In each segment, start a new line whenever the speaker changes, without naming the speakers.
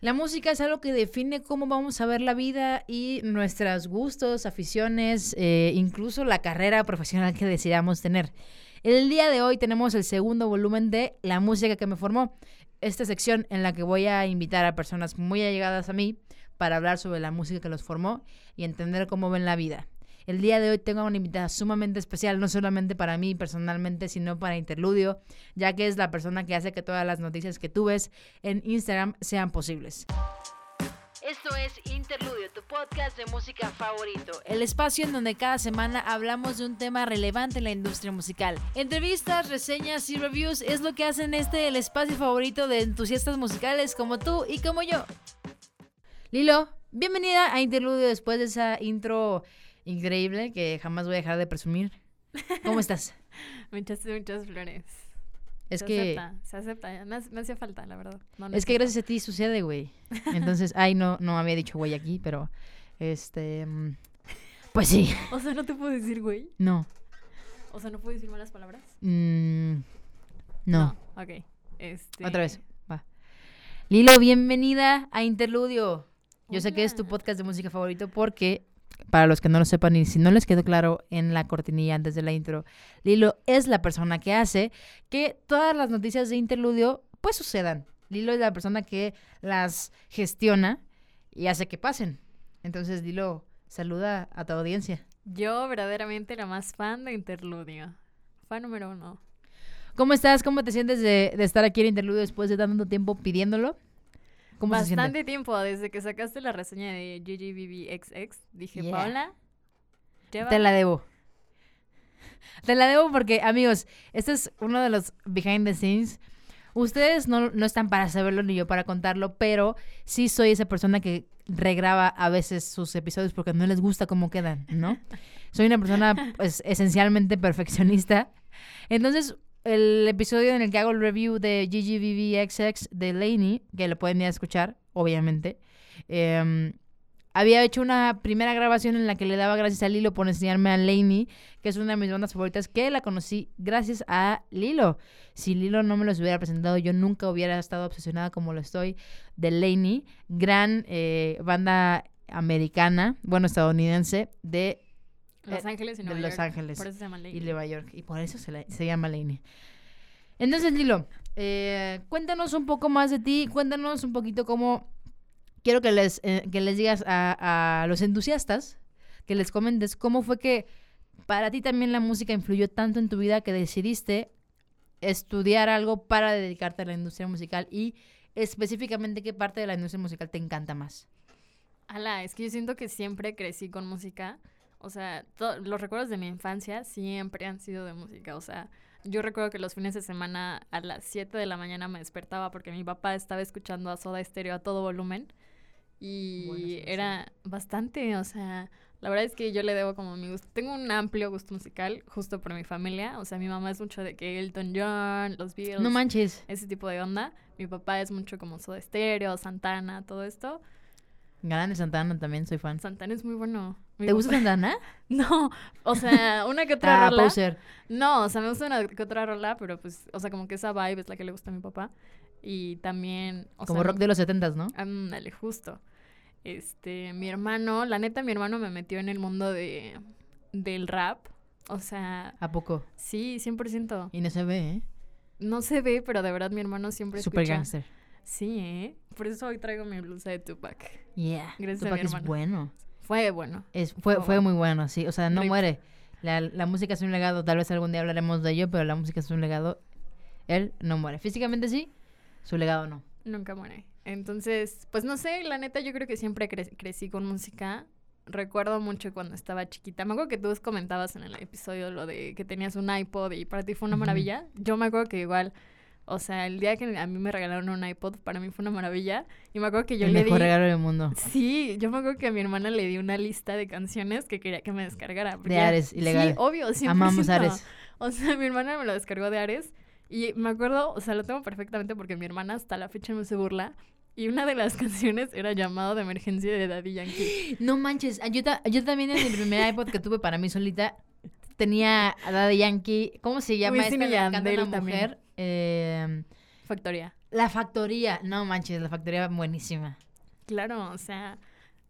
La música es algo que define cómo vamos a ver la vida y nuestros gustos, aficiones, eh, incluso la carrera profesional que decidamos tener. El día de hoy tenemos el segundo volumen de La música que me formó, esta sección en la que voy a invitar a personas muy allegadas a mí para hablar sobre la música que los formó y entender cómo ven la vida. El día de hoy tengo una invitada sumamente especial, no solamente para mí personalmente, sino para Interludio, ya que es la persona que hace que todas las noticias que tú ves en Instagram sean posibles. Esto es Interludio, tu podcast de música favorito. El espacio en donde cada semana hablamos de un tema relevante en la industria musical. Entrevistas, reseñas y reviews es lo que hacen este el espacio favorito de entusiastas musicales como tú y como yo. Lilo, bienvenida a Interludio después de esa intro increíble que jamás voy a dejar de presumir. ¿Cómo estás?
muchas, muchas flores.
Es
se
que.
Acepta, se acepta, me, me hacía falta, la verdad. No
es que gracias a ti sucede, güey. Entonces, ay, no, no había dicho güey aquí, pero. Este. mm, Pues sí.
O sea, no te puedo decir, güey.
No.
O sea, no puedo decir malas palabras.
Mm, no.
Ok. Este...
Otra vez. Va. Lilo, bienvenida a Interludio. Yo sé que es tu podcast de música favorito porque, para los que no lo sepan y si no les quedó claro en la cortinilla antes de la intro, Lilo es la persona que hace que todas las noticias de Interludio pues sucedan. Lilo es la persona que las gestiona y hace que pasen. Entonces, Lilo, saluda a tu audiencia.
Yo, verdaderamente, la más fan de Interludio. Fan número uno.
¿Cómo estás? ¿Cómo te sientes de, de estar aquí en Interludio después de tanto tiempo pidiéndolo? ¿Cómo se?
Bastante tiempo, desde que sacaste la reseña de GGBBXX, dije,
Yeah.
Paola, lleva...
Te la debo. Te la debo porque, amigos, este es uno de los behind the scenes. Ustedes no, no están para saberlo ni yo para contarlo, pero sí soy esa persona que regraba a veces sus episodios porque no les gusta cómo quedan, ¿no? Soy una persona, pues, esencialmente perfeccionista. Entonces, el episodio en el que hago el review de GGVVXX de Laney, que lo pueden ir a escuchar, obviamente, em, había hecho una primera grabación en la que le daba gracias a Lilo por enseñarme a Laney, que es una de mis bandas favoritas, que la conocí gracias a Lilo. Si Lilo no me los hubiera presentado, yo nunca hubiera estado obsesionada como lo estoy de Laney, gran eh, banda americana, bueno, estadounidense, de
Los
eh,
Ángeles y
de
Nueva
Los
York.
Ángeles
Por eso se llama Lady.
y Nueva York. Y por eso se, la- se llama Laney. Entonces, Lilo, eh, cuéntanos un poco más de ti. Cuéntanos un poquito cómo... Quiero que les, eh, que les digas a, a los entusiastas, que les comentes cómo fue que para ti también la música influyó tanto en tu vida que decidiste estudiar algo para dedicarte a la industria musical y específicamente qué parte de la industria musical te encanta más.
Ala, es que yo siento que siempre crecí con música. O sea, los recuerdos de mi infancia siempre han sido de música. O sea, yo recuerdo que los fines de semana a las 7 de la mañana me despertaba porque mi papá estaba escuchando a Soda Stereo a todo volumen. Y era bastante, o sea, la verdad es que yo le debo como mi gusto. Tengo un amplio gusto musical justo por mi familia. O sea, mi mamá es mucho de que Elton John, los Beatles
No manches.
ese tipo de onda. Mi papá es mucho como Soda Stereo, Santana, todo esto.
Grande Santana también soy fan.
Santana es muy bueno. Mi
¿Te gusta Santana?
No, o sea, una que otra
Ah,
rola.
poser.
No, o sea, me gusta una que otra rola, pero pues, o sea, como que esa vibe es la que le gusta a mi papá. Y también, o
Como
sea,
rock de los setentas, ¿no?
Ándale, justo. Este, mi hermano, la neta, mi hermano me metió en el mundo de del rap. O sea,
¿A poco?
sí, 100%.
Y no se ve, ¿eh?
No se ve, pero de verdad mi hermano siempre
Super
escucha.
gangster.
Sí, ¿eh? Por eso hoy traigo mi blusa de Tupac.
Yeah.
Gracias a
Tupac
mi
es
hermano.
bueno.
Fue bueno.
Es, fue,
Fue
fue
bueno.
muy bueno, sí. O sea, no muere. La, la música es un legado. Tal vez algún día hablaremos de ello, pero la música es un legado. Él no muere. Físicamente sí, su legado no.
Nunca muere. Entonces, pues no sé, la neta yo creo que siempre cre- crecí con música. Recuerdo mucho cuando estaba chiquita. Me acuerdo que tú comentabas en el episodio lo de que tenías un iPod y para ti fue una maravilla. Yo me acuerdo que igual, o sea, el día que a mí me regalaron un iPod, para mí fue una maravilla. Y me acuerdo que yo
El
le
mejor
di...
regalo del mundo.
Sí, yo me acuerdo que a mi hermana le di una lista de canciones que quería que me descargara.
De Ares, ilegal.
Sí, obvio, 100%.
Amamos Ares.
O sea, mi hermana me lo descargó de Ares y me acuerdo, o sea, lo tengo perfectamente porque mi hermana hasta la fecha no se burla. Y una de las canciones era Llamado de Emergencia de Daddy Yankee.
No manches. Yo, ta- yo también en el primer iPod que tuve para mí solita tenía a Daddy Yankee. ¿Cómo se llama
Wisin
esta
y Yandel
una
también.
Eh,
Factoría.
La factoría, no manches, la factoría buenísima.
Claro, o sea,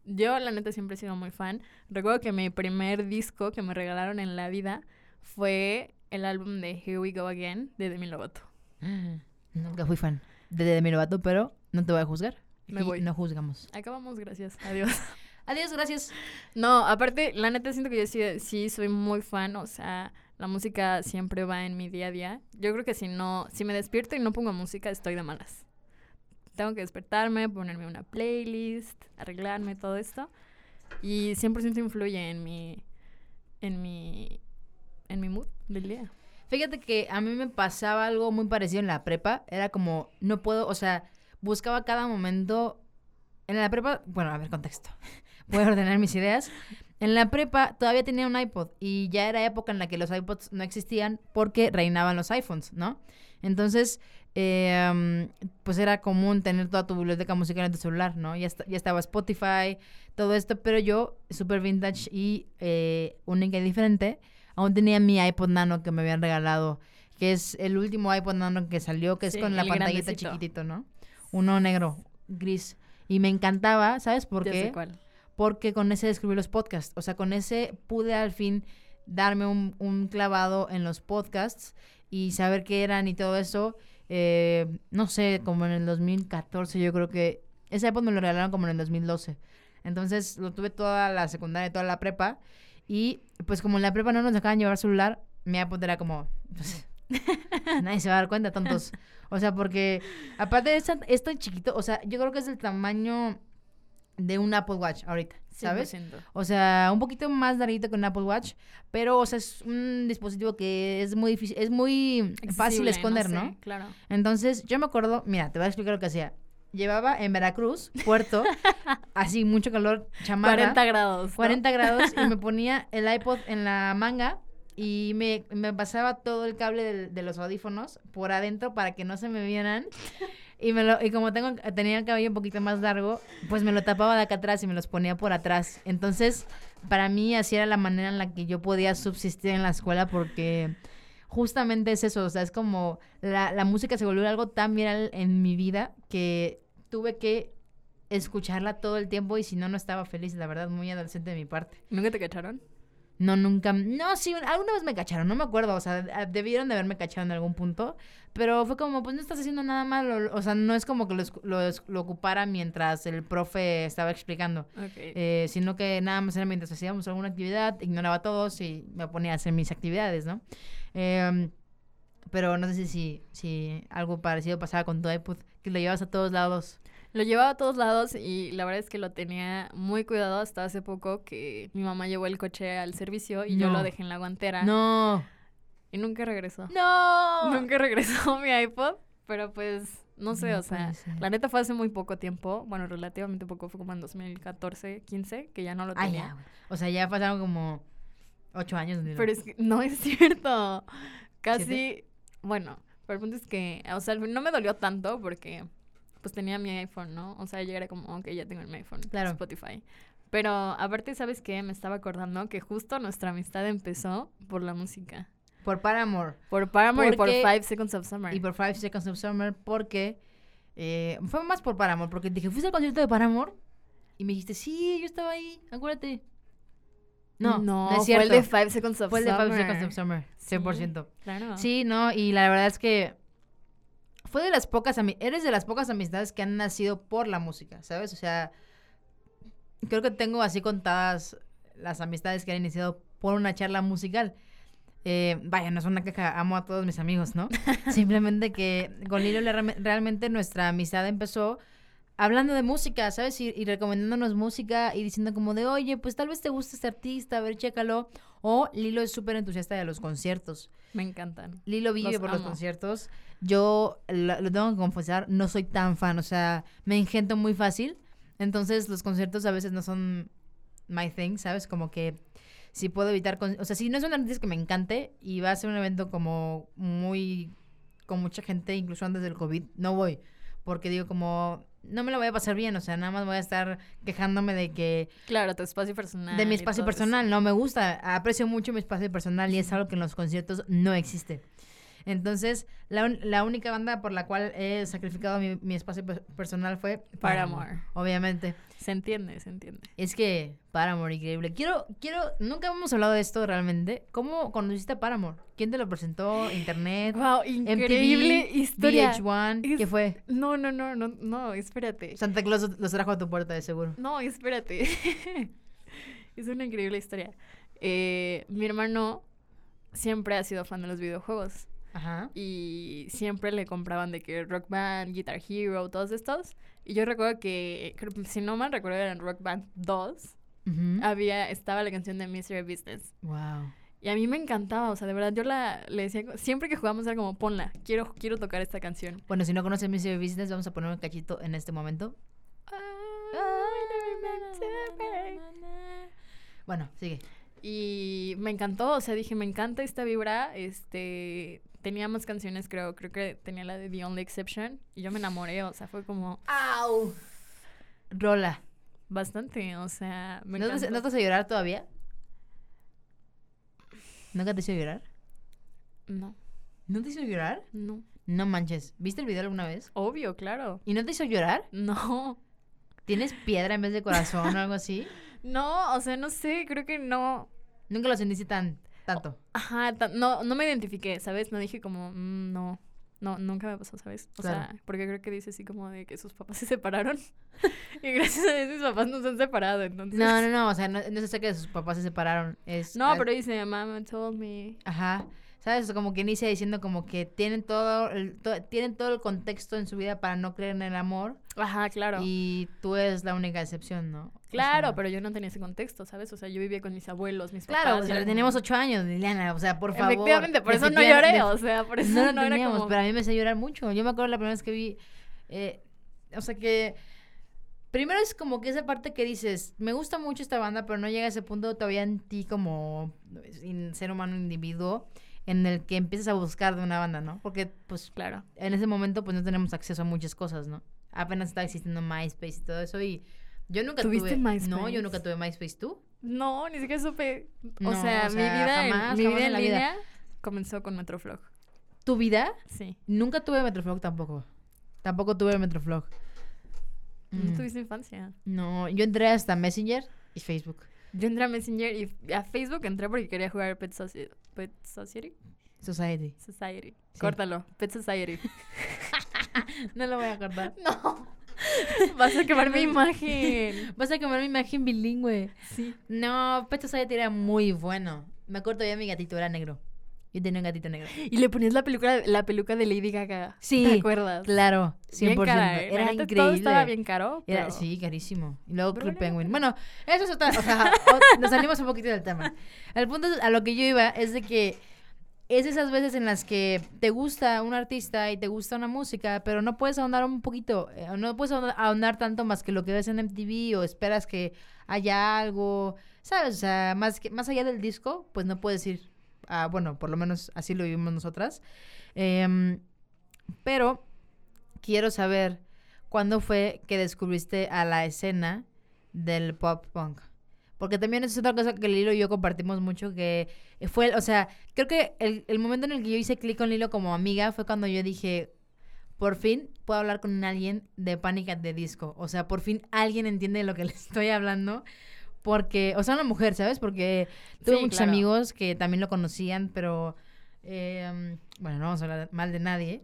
yo la neta siempre he sido muy fan. Recuerdo que mi primer disco que me regalaron en la vida fue el álbum de Here We Go Again de Demi Lovato.
Nunca fui fan de Demi Lovato, pero no te voy a juzgar.
Me voy.
No juzgamos.
Acabamos, gracias. Adiós.
Adiós, gracias.
No, aparte, la neta siento que yo sí, sí soy muy fan, o sea, la música siempre va en mi día a día. Yo creo que si no, si me despierto y no pongo música, estoy de malas. Tengo que despertarme, ponerme una playlist, arreglarme, todo esto. Y 100% influye en mi, en mi, en mi mood del día.
Fíjate que a mí me pasaba algo muy parecido en la prepa. Era como, no puedo, o sea, buscaba cada momento. En la prepa, bueno, a ver, contexto. Voy ordenar mis ideas. En la prepa todavía tenía un iPod y ya era época en la que los iPods no existían porque reinaban los iPhones, ¿no? Entonces, eh, um, pues era común tener toda tu biblioteca musical en tu celular, ¿no? Ya, esta- ya estaba Spotify, todo esto, pero yo, super vintage y eh, única y diferente, aún tenía mi iPod Nano que me habían regalado, que es el último iPod Nano que salió, que es con la pantallita
grandecito.
chiquitito, ¿no? Uno negro, gris. Y me encantaba, ¿sabes por
sé
qué?
cuál.
Porque con ese descubrí los podcasts. O sea, con ese pude al fin darme un, un clavado en los podcasts y saber qué eran y todo eso. Eh, no sé, como en el 2014 yo creo que... Ese iPod me lo regalaron como en el 2012. Entonces lo tuve toda la secundaria, toda la prepa. Y pues como en la prepa no nos dejaban llevar celular, mi iPod era como... pues, nadie se va a dar cuenta, tontos. O sea, porque aparte de esta- es tan chiquito, o sea, yo creo que es el tamaño de un Apple Watch ahorita, ¿sabes?
100%.
O sea, un poquito más larguito que un Apple Watch, pero o sea, es un dispositivo que es muy difícil, es muy fácil
Accesible,
esconder, ¿no?
sé, Claro.
Entonces, yo me acuerdo, mira, te voy a explicar lo que hacía. Llevaba en Veracruz, puerto, así mucho calor, chamarra,
40 grados. ¿no?
40 grados y me ponía el iPod en la manga y me, me pasaba todo el cable de los audífonos por adentro para que no se me vieran. Y, me lo, y como tengo, tenía el cabello un poquito más largo, pues me lo tapaba de acá atrás y me los ponía por atrás. Entonces, para mí así era la manera en la que yo podía subsistir en la escuela porque justamente es eso, o sea, es como la, la música se volvió algo tan viral en mi vida que tuve que escucharla todo el tiempo y si no, no estaba feliz, la verdad, muy adolescente de mi parte.
¿Nunca te cacharon?
No, nunca. No, sí, alguna vez me cacharon, no me acuerdo. O sea, a- debieron de haberme cachado en algún punto. Pero fue como, pues no estás haciendo nada malo. O sea, no es como que lo, lo, lo ocupara mientras el profe estaba explicando. Eh, sino que nada más era mientras hacíamos alguna actividad, ignoraba a todos y me ponía a hacer mis actividades, ¿no? Em, pero no sé si, si, si algo parecido pasaba con tu iPod, que lo llevas a todos lados.
Lo llevaba a todos lados y la verdad es que lo tenía muy cuidado hasta hace poco que mi mamá llevó el coche al servicio y yo lo dejé en la guantera.
No,
Y nunca regresó.
no.
Nunca regresó mi iPod, pero pues no sé,
No
o sea,
ser.
la neta fue hace muy poco tiempo, bueno, relativamente poco, fue como en 2014, 15, que ya no lo
Ah,
tenía.
ya, güey. O sea, ya pasaron como ocho años.
Pero es que no es cierto. Casi,
¿Siete?
bueno, pero el punto es que, o sea, no me dolió tanto porque pues tenía mi iPhone, ¿no? O sea, yo era como, ok, ya tengo mi iPhone,
Claro.
Spotify. Pero aparte, ¿sabes qué? Me estaba acordando que justo nuestra amistad empezó por la música.
Por Paramore.
Por Paramore y por
Porque-
Five Seconds of Summer.
Y por Five Seconds of Summer porque... eh, fue más por Paramore, porque dije, ¿fuiste al concierto de Paramore? Y me dijiste, sí, yo estaba ahí, acuérdate. No, no, es
fue
cierto.
el de Five Seconds of
Fue el de
Summer.
Five Seconds of Summer,
Sí.
100%.
Claro.
Sí, no, y la verdad es que fue de las pocas, eres de las pocas amistades que han nacido por la música, ¿sabes? O sea, creo que tengo así contadas las amistades que han iniciado por una charla musical. Eh, vaya, no es una queja, amo a todos mis amigos, ¿no? Simplemente que con Lilo le- realmente nuestra amistad empezó hablando de música, ¿sabes? Y, y recomendándonos música y diciendo como de, oye, pues tal vez te gusta este artista, a ver, chécalo. O Lilo es súper entusiasta de los conciertos.
Me encantan.
Lilo vive
Los
por los conciertos. Yo lo, lo tengo que confesar, no soy tan fan, o sea, me engento muy fácil. Entonces, los conciertos a veces no son my thing, ¿sabes? Como que si puedo evitar, con- o sea, si no es un artista que me encante y va a ser un evento como muy con mucha gente, incluso antes del COVID, no voy, porque digo como no me lo voy a pasar bien, o sea, nada más voy a estar quejándome de que
Claro, tu espacio personal.
de mi espacio
eso.
personal, no me gusta, aprecio mucho mi espacio personal y es algo que en los conciertos no existe. Entonces, la, la única banda por la cual he sacrificado mi, mi espacio pe- personal fue
Paramore.
Obviamente.
Se entiende, se entiende.
Es que Paramore, increíble. Quiero, quiero, nunca hemos hablado de esto realmente. ¿Cómo conociste a Paramore? ¿Quién te lo presentó? ¿Internet?
Wow, increíble
MTV,
historia.
VH1, ¿qué fue?
No, no, no, no, no, espérate.
Santa Claus los trajo a tu puerta, de seguro.
No, espérate. es una increíble historia. Eh, mi hermano siempre ha sido fan de los videojuegos
Ajá.
y siempre le compraban de que Rock Band, Guitar Hero, todos estos. Y yo recuerdo que, creo- si no mal recuerdo, era en Rock Band 2.
Ujú.
Había, estaba la canción de Mystery Business.
Wow.
Y a mí me encantaba, o sea, de verdad, yo la le decía, siempre que jugábamos era como, ponla, quiero, quiero tocar esta canción.
Bueno, si no conocen Mystery Business, vamos a poner un cachito en este momento. Bueno, sigue.
Y me encantó, o sea, dije, me encanta esta vibra, este, tenía más canciones, creo, creo que tenía la de The Only Exception, y yo me enamoré, o sea, fue como
¡Au! Rola.
bastante, o sea, me
¿No te. ¿No te hace llorar todavía? ¿Nunca te hizo llorar?
No,
¿No te hizo llorar?
no,
No manches. ¿Viste el video alguna vez?
obvio, claro,
¿Y no te hizo llorar?
no,
¿Tienes piedra en vez de corazón o algo así?
no, o sea, no sé, creo que no,
Nunca lo sentiste tan tanto.
ajá, no, no me identifiqué, ¿sabes? No dije como, "Mm, no, no, nunca me pasó, ¿sabes? O
Claro.
sea, porque creo que dice así como de que sus papás se separaron, y gracias a Dios mis papás no se han separado, entonces...
No, no, no. O sea, no, no se que sus papás se separaron. Es,
No, pero dice, mama told me.
Ajá. ¿Sabes? Como que inicia diciendo como que tienen todo, el, to- tienen todo el contexto en su vida para no creer en el amor.
Ajá, claro.
Y tú eres la única excepción, ¿no? O
Claro,
sea,
pero yo no tenía ese contexto, ¿sabes? O sea, yo vivía con mis abuelos, mis
Claro,
papás.
o
y
sea,
como-
ocho años, Liliana. O sea, por favor.
Efectivamente, por eso no lloré, o sea, por eso
no
no,
lo
era
teníamos,
como...
pero a mí me hace llorar mucho. Yo me acuerdo la primera vez que vi. eh, o sea que. Primero es como que esa parte que dices, me gusta mucho esta banda, pero no llega a ese punto todavía en ti como ser humano individuo en el que empiezas a buscar de una banda, ¿no? Porque pues
Claro.
en ese momento pues no tenemos acceso a muchas cosas, ¿no? Apenas estaba existiendo MySpace y todo eso y yo nunca
¿Tuviste
tuve... No,
MySpace?
yo nunca tuve MySpace, ¿tú?
No, ni siquiera supe.
No,
o sea,
o
mi vida,
jamás,
en, mi vida
en la vida.
comenzó con Metroflog.
¿Tu vida?
Sí.
Nunca tuve Metroflog tampoco. Tampoco tuve Metroflog.
No
Mm.
tuviste infancia.
No, yo entré hasta Messenger y Facebook.
Yo entré a Messenger y a Facebook entré porque quería jugar Pet, Soci- Pet Society.
Society.
Society.
Sí.
Córtalo. Pet Society.
No lo voy a cortar.
no. Vas a quemar mi imagen.
Vas a comer mi imagen bilingüe.
Sí.
No, Pet Society era muy bueno. Me acuerdo todavía mi gatito era negro. Yo tenía un gatito negro.
Y le ponías la peluca, la peluca de Lady Gaga.
Sí,
¿Te acuerdas?
Claro, 100%.
Bien cara, ¿eh?
Era increíble.
Todo estaba bien caro.
Era,
pero-
sí, carísimo. Y luego Club Penguin. Bueno, eso es otra. O sea, o- nos salimos un poquito del tema. El punto a lo que yo iba es de que es esas veces en las que te gusta un artista y te gusta una música, pero no puedes ahondar un poquito, eh, no puedes ahondar, tanto más que lo que ves en MTV o esperas que haya algo, ¿sabes? O sea, más, que, más allá del disco, pues no puedes ir. a- bueno, por lo menos así lo vivimos nosotras. Em, pero quiero saber cuándo fue que descubriste a la escena del pop punk. Porque también es otra cosa que Lilo y yo compartimos mucho, que fue, o sea, creo que el, el momento en el que yo hice clic con Lilo como amiga fue cuando yo dije, por fin puedo hablar con alguien de Panic at the Disco. O sea, por fin alguien entiende de lo que le estoy hablando. Porque, o sea, una mujer, ¿sabes? Porque tuve
Sí,
muchos
claro.
amigos que también lo conocían, pero, eh, bueno, no vamos a hablar mal de nadie,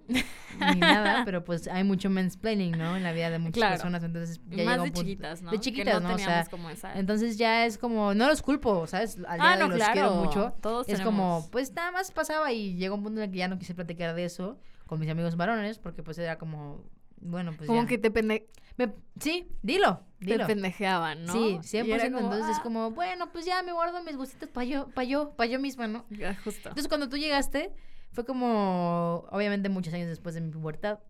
ni nada, pero pues hay mucho mansplaining, ¿no? En la vida de muchas
Claro.
personas, entonces ya
Más de
un punto-
chiquitas, ¿no?
De
Que
chiquitas, ¿no? O sea,
como esa...
entonces ya es como, no los culpo, ¿sabes? Al día
Ah,
de
no,
los
claro.
quiero mucho.
Todos
Es como, pues nada más pasaba y llegó un punto en el que ya no quise platicar de eso con mis amigos varones, porque pues era como, bueno, pues
como
ya.
que te, pende-
Me- sí, dilo,
te
dilo.
pendejeaban, ¿no?
Sí,
Y
100%.
era como,
entonces es
ah,
como, bueno, pues ya me guardo mis gustitos para yo, para yo, para yo misma, ¿no?
ya, Justo.
Entonces cuando tú llegaste, fue como, obviamente muchos años después de mi pubertad,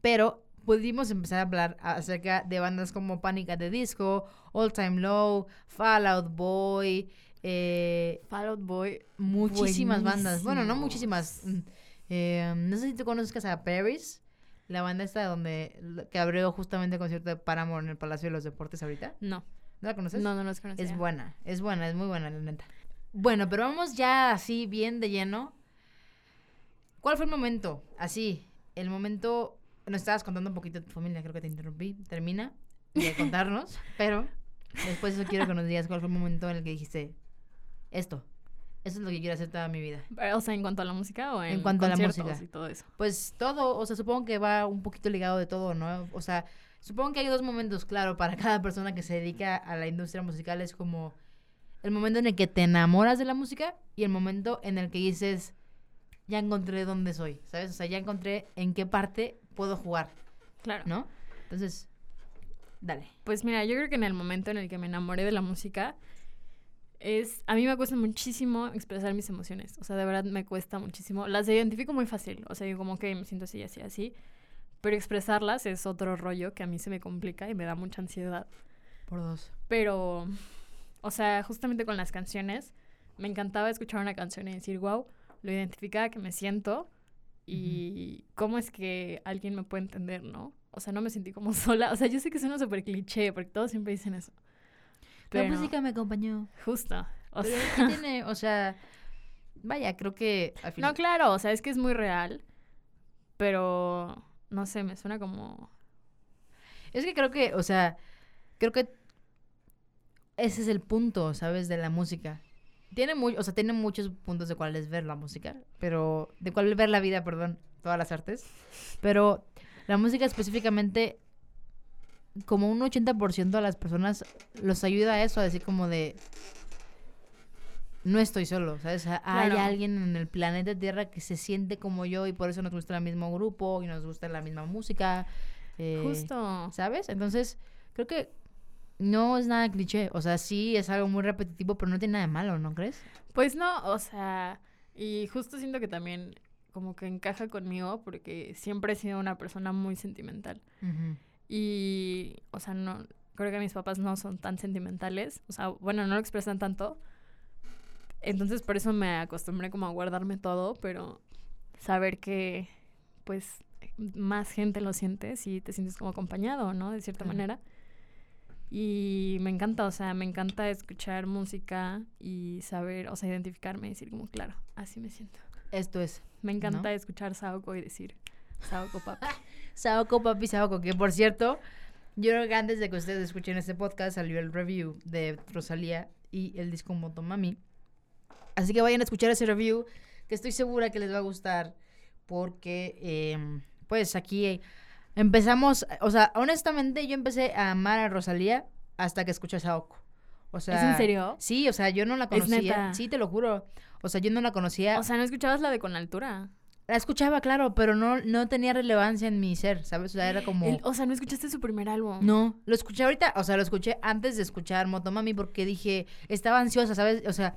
pero pudimos empezar a hablar acerca de bandas como Panic at the Disco, All Time Low, Fall Out Boy, eh,
Fall Out Boy.
muchísimas bandas. Bueno, no muchísimas. mm, eh, no sé si tú conozcas a Paris, la banda esta donde que abrió justamente el concierto de Paramore en el Palacio de los Deportes ahorita.
No,
¿No la conoces?
no, no los conocía.
Es buena, es buena, es muy buena, la neta. Bueno, pero vamos ya así bien de lleno. ¿Cuál fue el momento? Así, el momento... Nos estabas contando un poquito de tu familia, creo que te interrumpí. Termina de contarnos, pero después eso quiero que nos digas cuál fue el momento en el que dijiste esto. Eso es lo que quiero hacer toda mi vida.
Pero, O sea, ¿en cuanto a la música o en,
En cuanto a la música.
y todo eso?
Pues todo, o sea, supongo que va un poquito ligado de todo, ¿no? O sea, supongo que hay dos momentos, claro, para cada persona que se dedica a la industria musical. Es como el momento en el que te enamoras de la música y el momento en el que dices, ya encontré dónde soy, ¿sabes? O sea, ya encontré en qué parte puedo jugar,
Claro.
¿no? Entonces, dale.
Pues mira, yo creo que en el momento en el que me enamoré de la música es a mí me cuesta muchísimo expresar mis emociones, o sea, de verdad me cuesta muchísimo. Las identifico muy fácil, o sea, digo como que me siento así, así, así, pero expresarlas es otro rollo que a mí se me complica y me da mucha ansiedad.
Por dos.
Pero o sea, justamente con las canciones me encantaba escuchar una canción y decir, "Wow, lo identificada que me siento." Y cómo es que alguien me puede entender, ¿no? O sea, no me sentí como sola. O sea, yo sé que suena súper cliché, porque todos siempre dicen eso.
La música me acompañó.
Justo. O
Pero
sea,
¿qué tiene, o sea, vaya, creo que al final...
no, claro, o sea, es que es muy real. Pero, no sé, me suena como...
Es que creo que, o sea, creo que ese es el punto, ¿sabes? De la música. Tiene muy, o sea, tiene muchos puntos de cuáles ver la música, pero de cuál ver la vida, perdón, todas las artes. Pero la música específicamente, como un 80% de las personas los ayuda a eso, a decir como de no estoy solo, ¿sabes? Hay
Claro.
alguien en el planeta Tierra que se siente como yo y por eso nos gusta el mismo grupo y nos gusta la misma música. eh,
Justo.
¿Sabes? Entonces, creo que no es nada cliché. O sea, sí es algo muy repetitivo, pero no tiene nada de malo, ¿no crees?
Pues no, o sea, y justo siento que también como que encaja conmigo porque siempre he sido una persona muy sentimental. Y, o sea, no, creo que mis papás no son tan sentimentales. O sea, bueno, no lo expresan tanto. Entonces, por eso me acostumbré como a guardarme todo, pero saber que, pues, más gente lo siente si te sientes como acompañado, ¿no? De cierta manera. Y me encanta, o sea, me encanta escuchar música y saber, o sea, identificarme y decir como, claro, así me siento.
Esto es
Me encanta escuchar Saoko y decir, Saoko papi.
Saoko Papi Saoko, que por cierto, yo creo que antes de que ustedes escuchen este podcast salió el review de Rosalía y el disco Motomami. Así que vayan a escuchar ese review, que estoy segura que les va a gustar, porque em, pues aquí eh, empezamos, o sea, honestamente yo empecé a amar a Rosalía hasta que escuché a Saoko. O sea,
¿Es en serio?
Sí, o sea, yo no la conocía. Sí, te lo juro. O sea, yo no la conocía.
O sea, ¿no escuchabas la de Con Altura?
La escuchaba, claro, pero no, no tenía relevancia en mi ser, ¿sabes? O sea, era como...
El- o sea, ¿no escuchaste su primer álbum?
No, lo escuché ahorita, o sea, lo escuché antes de escuchar Motomami porque dije, estaba ansiosa, ¿sabes? O sea,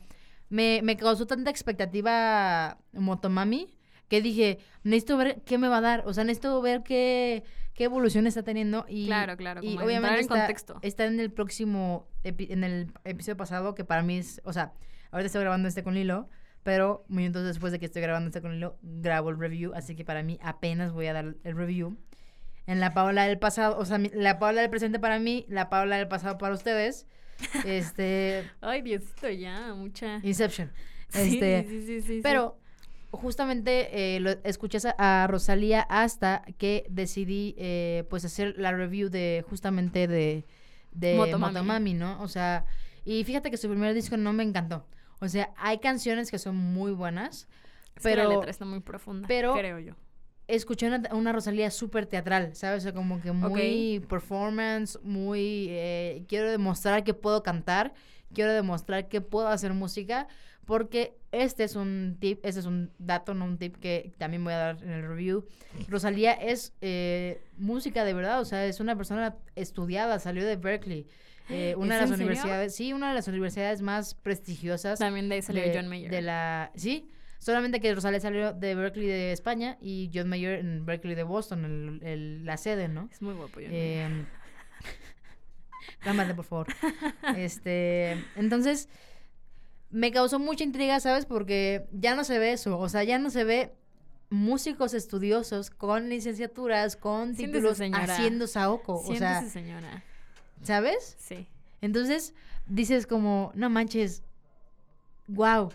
me, me causó tanta expectativa Motomami que dije, necesito ver qué me va a dar, o sea, necesito ver qué, qué evolución está teniendo y,
Claro, claro,
y obviamente
en
está,
contexto.
está en el próximo, epi- en el episodio pasado que para mí es, o sea, ahorita estoy grabando este con Lilo, pero minutos después de que estoy grabando este con Lilo, grabo el review, así que para mí apenas voy a dar el review. En la Paola del pasado, o sea, mi- la Paola del presente para mí, la Paola del pasado para ustedes. Este,
Ay, Diosito, ya, mucha.
Inception.
Sí,
Este,
sí, sí, sí, sí.
pero justamente eh, lo, escuché a, a Rosalía hasta que decidí eh, pues hacer la review de justamente de, de
Motomami.
Motomami. ¿no? O sea, y fíjate que su primer disco no me encantó. O sea, hay canciones que son muy buenas,
Es que la
pero
letra está muy profunda,
pero-
creo yo.
escuché una, una Rosalía súper teatral, ¿sabes? O sea, como que muy performance, muy... eh, quiero demostrar que puedo cantar, quiero demostrar que puedo hacer música, porque este es un tip, este es un dato, no un tip que también voy a dar en el review. Rosalía es eh, música de verdad, o sea, es una persona estudiada, salió de Berkeley. Eh, una de
¿Es
las universidades, sí, una de las universidades más prestigiosas
También de ahí salió
de,
John Mayer.
de la sí solamente que Rosalía salió de Berkeley de España y John Mayer en Berkeley de Boston el, el- la sede no
Es muy guapo John Mayer.
eh, cálmate por favor este entonces me causó mucha intriga sabes porque ya no se ve eso o sea ya no se ve músicos estudiosos con licenciaturas con títulos haciendo saoco o sea
señora.
Sabes
Sí.
entonces dices como, no manches, wow,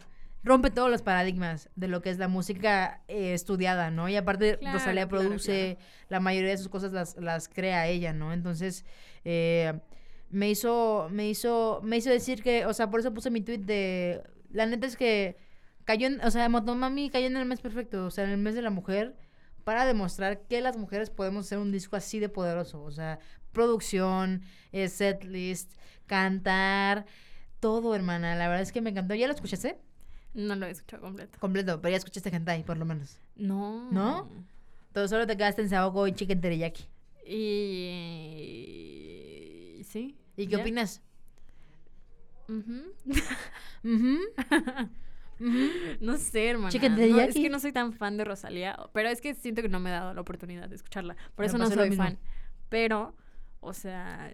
rompe todos los paradigmas de lo que es la música eh, estudiada, ¿no? Y aparte
Claro,
Rosalía
claro,
produce la mayoría de sus cosas las, las crea ella, ¿no? Entonces eh, me hizo me hizo me hizo decir que, o sea, por eso puse mi tweet de la neta es que cayó en, o sea, Motomami cayó en el mes perfecto, o sea, en el mes de la mujer para demostrar que las mujeres podemos hacer un disco así de poderoso, o sea, producción, eh, setlist, cantar, todo, hermana. La verdad es que me encantó. ¿Ya lo escuchaste?
No lo he escuchado completo.
Completo, pero ya escuchaste Hentai, por lo menos.
No.
¿No? Todo solo te quedaste en Saoko y Chicken Teriyaki.
Y... Sí.
¿Y qué opinas?
Ujú.
Ujú.
No sé, hermana. No, es que no soy tan fan de Rosalía, pero es que siento que no me he dado la oportunidad de escucharla. Por eso no
lo
soy fan. Pero, o sea,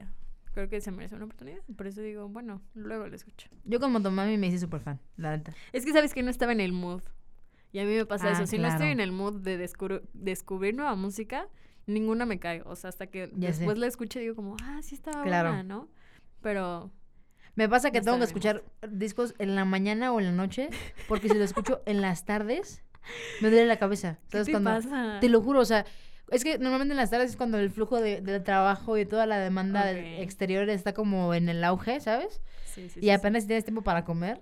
creo que se merece una oportunidad. Por eso digo, bueno, luego la escucho.
Yo con Motomami me hice súper fan, la neta.
Es que sabes que no estaba en el mood. Y a mí me pasa
Ah,
eso. Si no estoy en el mood de descubrir, descubrir nueva música, ninguna me cae. O sea, hasta que
Ya sé.
después la escuche digo como, ah, sí estaba
Claro.
buena, ¿no? Pero
Me pasa que
No
tengo que escuchar discos en la mañana o en la noche, porque si lo escucho en las tardes, me duele la cabeza.
¿qué
¿Sabes
te
cuando?
pasa?
Te lo juro, o sea, es que normalmente en las tardes es cuando el flujo de, del trabajo y toda la demanda del exterior está como en el auge, ¿sabes?
Sí, sí,
y
sí,
apenas tienes tiempo para comer.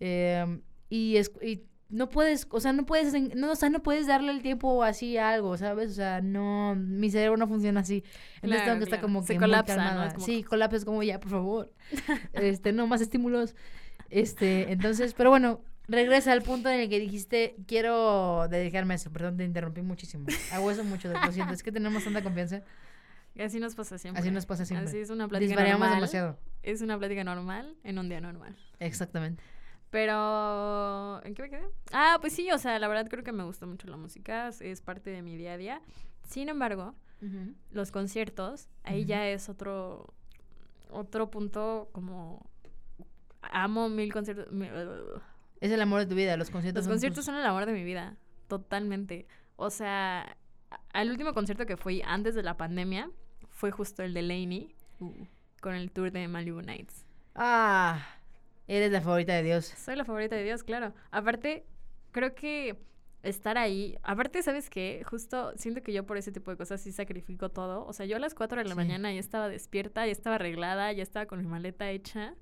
eh, y, es, y no puedes, o sea, no puedes, no, o sea, no puedes darle el tiempo así a algo, ¿sabes? O sea, no, mi cerebro no funciona así. Entonces tengo
Claro,
que estar como
Se
que
colapsa, ¿no?
calmada.
Es como-
Sí, colapsa, es como ya, por favor. este, no más estímulos. Este, entonces, pero bueno, regresa al punto en el que dijiste, quiero dedicarme a eso. Perdón, te interrumpí muchísimo. Hago eso mucho, lo siento. Es que tenemos tanta confianza.
Así nos pasa siempre.
Así nos pasa siempre.
Así es una plática
Disvariamos
normal.
demasiado.
Es una plática normal en un día normal.
Exactamente.
Pero, ¿en qué me quedé? Ah, pues sí, o sea, la verdad creo que me gusta mucho la música, es- parte de mi día a día. Sin embargo, los conciertos, ahí ya es otro, otro punto como... Amo mil conciertos. mi-
Es el amor de tu vida, los conciertos.
Los
son
conciertos
tus-
son el amor de mi vida, totalmente. O sea, al último concierto que fui antes de la pandemia fue justo el de Laney con el tour de Malibu Nights.
Ah, eres la favorita de Dios.
Soy la favorita de Dios, claro. Aparte, creo que estar ahí, aparte, ¿sabes qué? Justo siento que yo por ese tipo de cosas sí sacrifico todo. O sea, yo a las 4 de la
Sí.
mañana ya estaba despierta, ya estaba arreglada, ya estaba con mi maleta hecha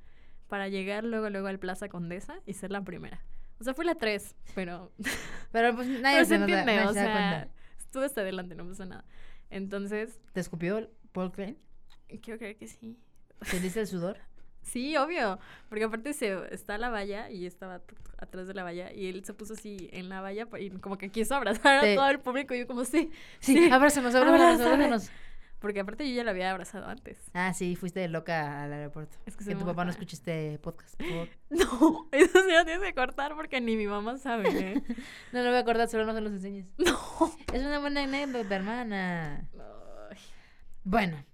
para llegar luego, luego al Plaza Condesa y ser la primera. O sea, fue la 3, pero...
Pero pues nadie
pero
se,
entiende,
nadie
o
se da
sea,
cuenta.
estuve hasta adelante, no pasa nada. Entonces,
¿Te escupió Paul Crane?
quiero creer que sí.
¿Sentiste el sudor?
Sí, obvio. Porque aparte se está la valla y estaba atrás de la valla y él se puso así en la valla y como que quiso abrazar
Sí.
a todo el público y yo como sí.
Sí,
Sí.
abrázanos, abrázanos.
Porque aparte yo ya lo había abrazado antes.
Ah, sí, fuiste loca al aeropuerto.
Es que
Que tu papá no escuche este podcast, por favor.
No, eso sí lo tienes que cortar porque ni mi mamá sabe. ¿eh?
No lo voy a acordar, solo no se los enseñes.
no.
Es una buena anécdota, hermana. Bueno.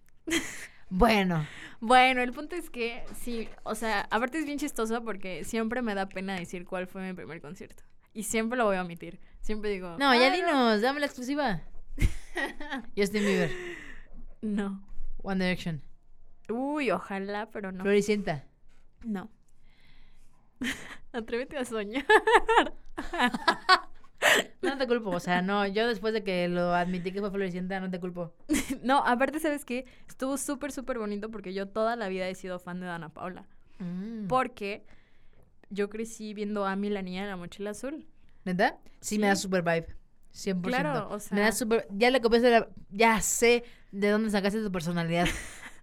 Bueno.
Bueno, el punto es que sí, o sea, aparte es bien chistoso porque siempre me da pena decir cuál fue mi primer concierto. Y siempre lo voy a omitir. Siempre digo.
No, ya
"Ah,
dinos, dame la exclusiva. Justin Bieber,
No.
One Direction,
Uy, ojalá, pero no.
Floricienta.
No. Atrévete a soñar.
No te culpo, o sea, no, yo después de que lo admití que fue Floricienta, no te culpo.
no, aparte, ¿sabes qué? Estuvo súper, súper bonito porque yo toda la vida he sido fan de Dana Paula.
Mm.
Porque yo crecí viendo a Ami, la niña de la mochila azul.
¿Neta? Sí, me da super vibe. 100%.
Claro, o
Me da
sea-
super... Ya le copiaste la... Ya sé de dónde sacaste tu personalidad.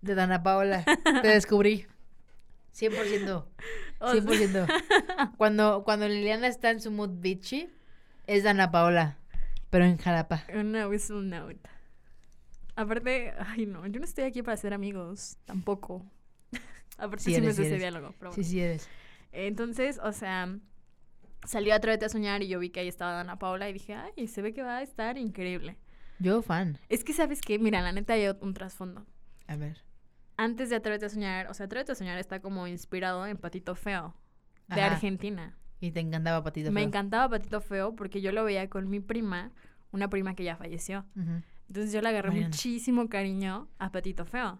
De Dana Paola. Te descubrí. 100%.
O sea-
100%. Cuando, cuando Liliana está en su mood bitchy, es Dana Paola. Pero en Jalapa.
Una whistle note. Aparte, ay no, yo no estoy aquí para ser amigos, tampoco. Aparte
Sí
sí, me
eres, sí
hace ese diálogo, pero
Sí,
bueno.
sí eres.
Entonces, o sea, salió Atrévete a soñar y yo vi que ahí estaba Dana Paula y dije, ay, se ve que va a estar increíble.
Yo fan.
Es que, ¿sabes qué? Mira, la neta hay un trasfondo.
A ver.
Antes de Atrévete a soñar, o sea, Atrévete a soñar está como inspirado en Patito Feo, de
Ajá.
Argentina.
Y te encantaba Patito
Me
Feo.
encantaba Patito Feo porque yo lo veía con mi prima, una prima que ya falleció.
Ujú.
Entonces yo le agarré
Mariana.
muchísimo cariño a Patito Feo.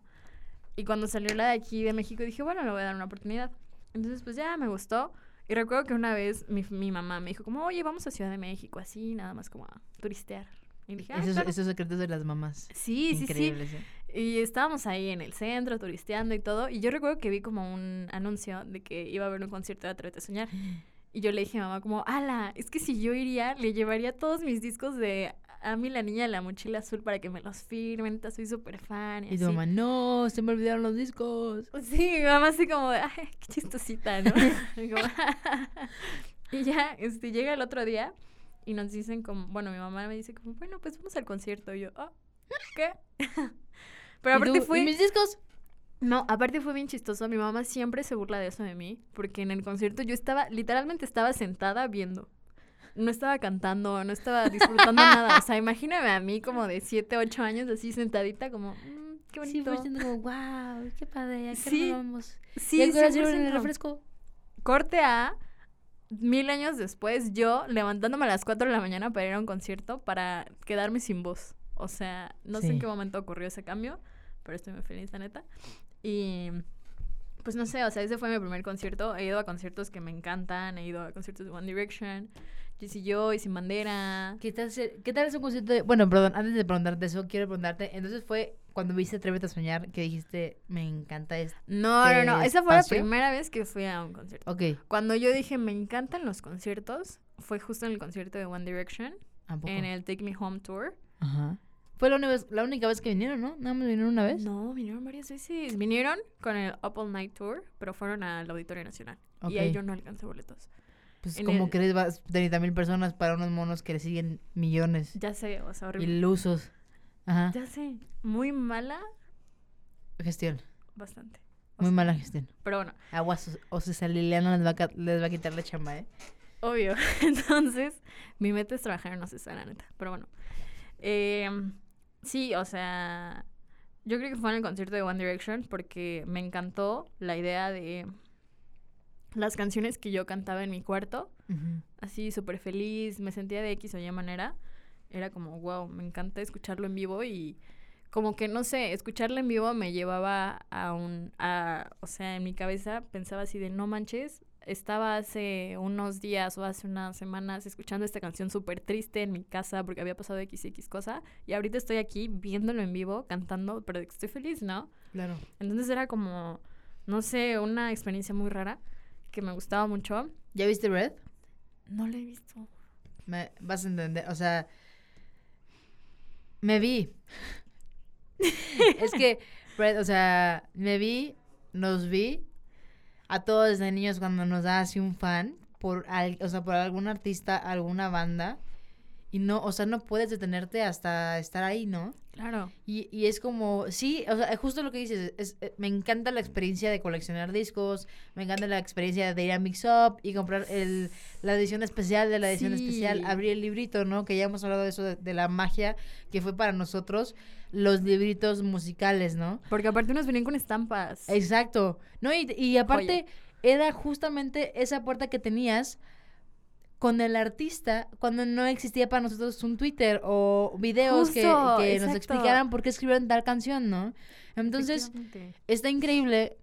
Y cuando salió la de aquí de México dije, bueno, le voy a dar una oportunidad. Entonces pues ya me gustó. Y recuerdo que una vez mi, mi mamá me dijo como, oye, vamos a Ciudad de México, así, nada más como a turistear. Y dije, ah,
Esos,
claro".
esos secretos de las mamás.
Sí, sí, sí.
Increíbles. ¿eh?
Y estábamos ahí en el centro, turisteando y todo. Y yo recuerdo que vi como un anuncio de que iba a haber un concierto de Atrévete a Soñar. Y yo le dije a mamá como, ala, es que si yo iría, le llevaría todos mis discos de a mí la niña de la mochila azul para que me los firmen. Soy súper fan. Y,
Y tu
así.
mamá, no, se me olvidaron los discos.
Sí, mi mamá así como ay, qué chistosita, ¿no? Y como- y ya, este, llega el otro día y nos dicen como, bueno, mi mamá me dice como, bueno, pues vamos al concierto. Y yo, ah, ¿qué? Pero
¿Y
aparte fue...
¿Y mis discos?
No, aparte fue bien chistoso. Mi mamá siempre se burla de eso de mí, porque en el concierto yo estaba, literalmente estaba sentada viendo. No estaba cantando, no estaba disfrutando nada. O sea, imagíname a mí como de 7, 8 años así sentadita como, "Mm, qué
Sí,
bonito.
fue siendo como, wow, qué padre, ¿a qué
Sí,
nos vamos?
Sí,
¿Y a qué hora sirven el
100%.
refresco?
Corte a mil años después, yo levantándome a las 4 de la mañana para ir a un concierto para quedarme sin voz. O sea, no sé
Sí.
en qué momento ocurrió ese cambio, pero estoy muy feliz, la neta. Y pues no sé, o sea, ese fue mi primer concierto. He ido a conciertos que me encantan, he ido a conciertos de One Direction, Jessie Joy, Sin Bandera.
¿Qué tal, ¿Qué tal es un concierto de... Bueno, perdón, antes de preguntarte eso, quiero preguntarte, entonces fue cuando viste Atrévete a Soñar que dijiste, me encanta esto.
No, no, no,
¿Qué
esa fue la primera vez que fui a un concierto.
Ok,
Cuando yo dije, me encantan los conciertos, fue justo en el concierto de One Direction,
¿a poco?
en el Take Me Home Tour.
Ajá. Fue la única, vez, la única vez que vinieron, ¿no? Nada más vinieron una vez.
No, vinieron varias veces. Vinieron con el Up All Night Tour, pero fueron al Auditorio Nacional. Y ahí yo no alcancé boletos.
Pues
en
como
el-
que vas 30 mil personas para unos monos que le siguen millones.
Ya sé, o sea, horrible.
Ilusos. Ajá.
Ya sé, muy mala,
Gestión.
bastante.
Muy mala gestión.
Pero bueno,
Aguas, o César Liliana les va, a, les va a quitar la chamba, ¿eh?
obvio. Entonces, mi meta es trabajar en OCESA, la neta. Pero bueno. Em, sí, o sea, yo creo que fue en el concierto de One Direction porque me encantó la idea de las canciones que yo cantaba en mi cuarto. así súper feliz, me sentía de X o Y manera. Era como, wow, me encanta escucharlo en vivo y como que, no sé, escucharlo en vivo me llevaba a un, a, o sea, en mi cabeza pensaba así de, no manches, estaba hace unos días o hace unas semanas escuchando esta canción súper triste en mi casa porque había pasado X y X cosa y ahorita estoy aquí viéndolo en vivo, cantando, pero estoy feliz, ¿no?
Claro.
Entonces era como, no sé, una experiencia muy rara que me gustaba mucho.
¿Ya viste Red?
No la he visto.
Me, vas a entender, o sea, me vi. es que, Red, o sea, me vi, nos vi a todos desde niños cuando nos da así un fan por, al- o sea, por algún artista, alguna banda. Y no, o sea, no puedes detenerte hasta estar ahí, ¿no?
Claro.
Y, y es como, sí, o sea, justo lo que dices, es, eh, me encanta la experiencia de coleccionar discos, me encanta la experiencia de ir a Mix Up y comprar el, la edición especial de la edición
Sí.
especial, abrir el librito, ¿no? Que ya hemos hablado de eso, de, de la magia que fue para nosotros los libritos musicales, ¿no?
Porque aparte unos venían con estampas.
Exacto. No, y, y aparte era justamente esa puerta que tenías con el artista cuando no existía para nosotros un Twitter o videos que,
Justo,
que nos explicaran por qué escribieron tal canción, ¿no? Entonces, está increíble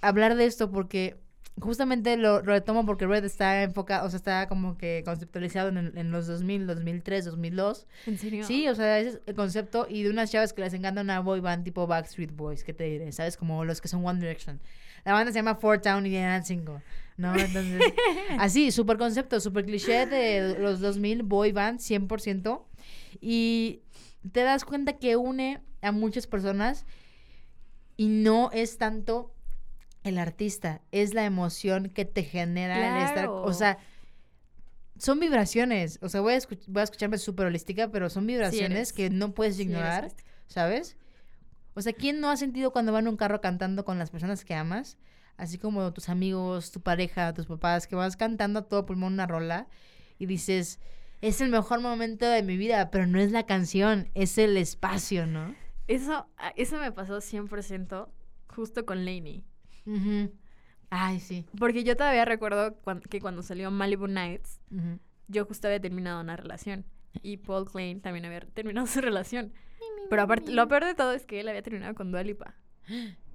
hablar de esto porque justamente lo, lo retomo porque Red está enfocado, o sea, está como que conceptualizado en, en los 2000, 2003, 2002.
¿En serio?
Sí, o sea, ese es el concepto y de unas chavas que les encanta una boy band tipo Backstreet Boys, ¿qué te diré? ¿Sabes? Como los que son One Direction. La banda se llama Four Town y eran cinco, ¿no? Entonces, así, súper concepto, súper cliché de los 2000 boy band, 100%. Y te das cuenta que une a muchas personas y no es tanto el artista, es la emoción que te genera el estar, o
Claro.
sea, son vibraciones, o sea, voy a, escuch- voy a escucharme súper holística, pero son vibraciones que no puedes ignorar. ¿sabes? O sea, ¿quién no ha sentido cuando va en un carro cantando con las personas que amas? Así como tus amigos, tu pareja, tus papás, que vas cantando a todo pulmón una rola y dices, es el mejor momento de mi vida, pero no es la canción, es el espacio, ¿no?
Eso, a- eso me pasó 100% justo con Lainey.
Ujú. Ay, sí.
Porque yo todavía recuerdo que cuando salió Malibu Nights, yo justo había terminado una relación. Y Paul Klein también había terminado su relación. Pero aparte, lo peor de todo es que él había terminado con Dua Lipa.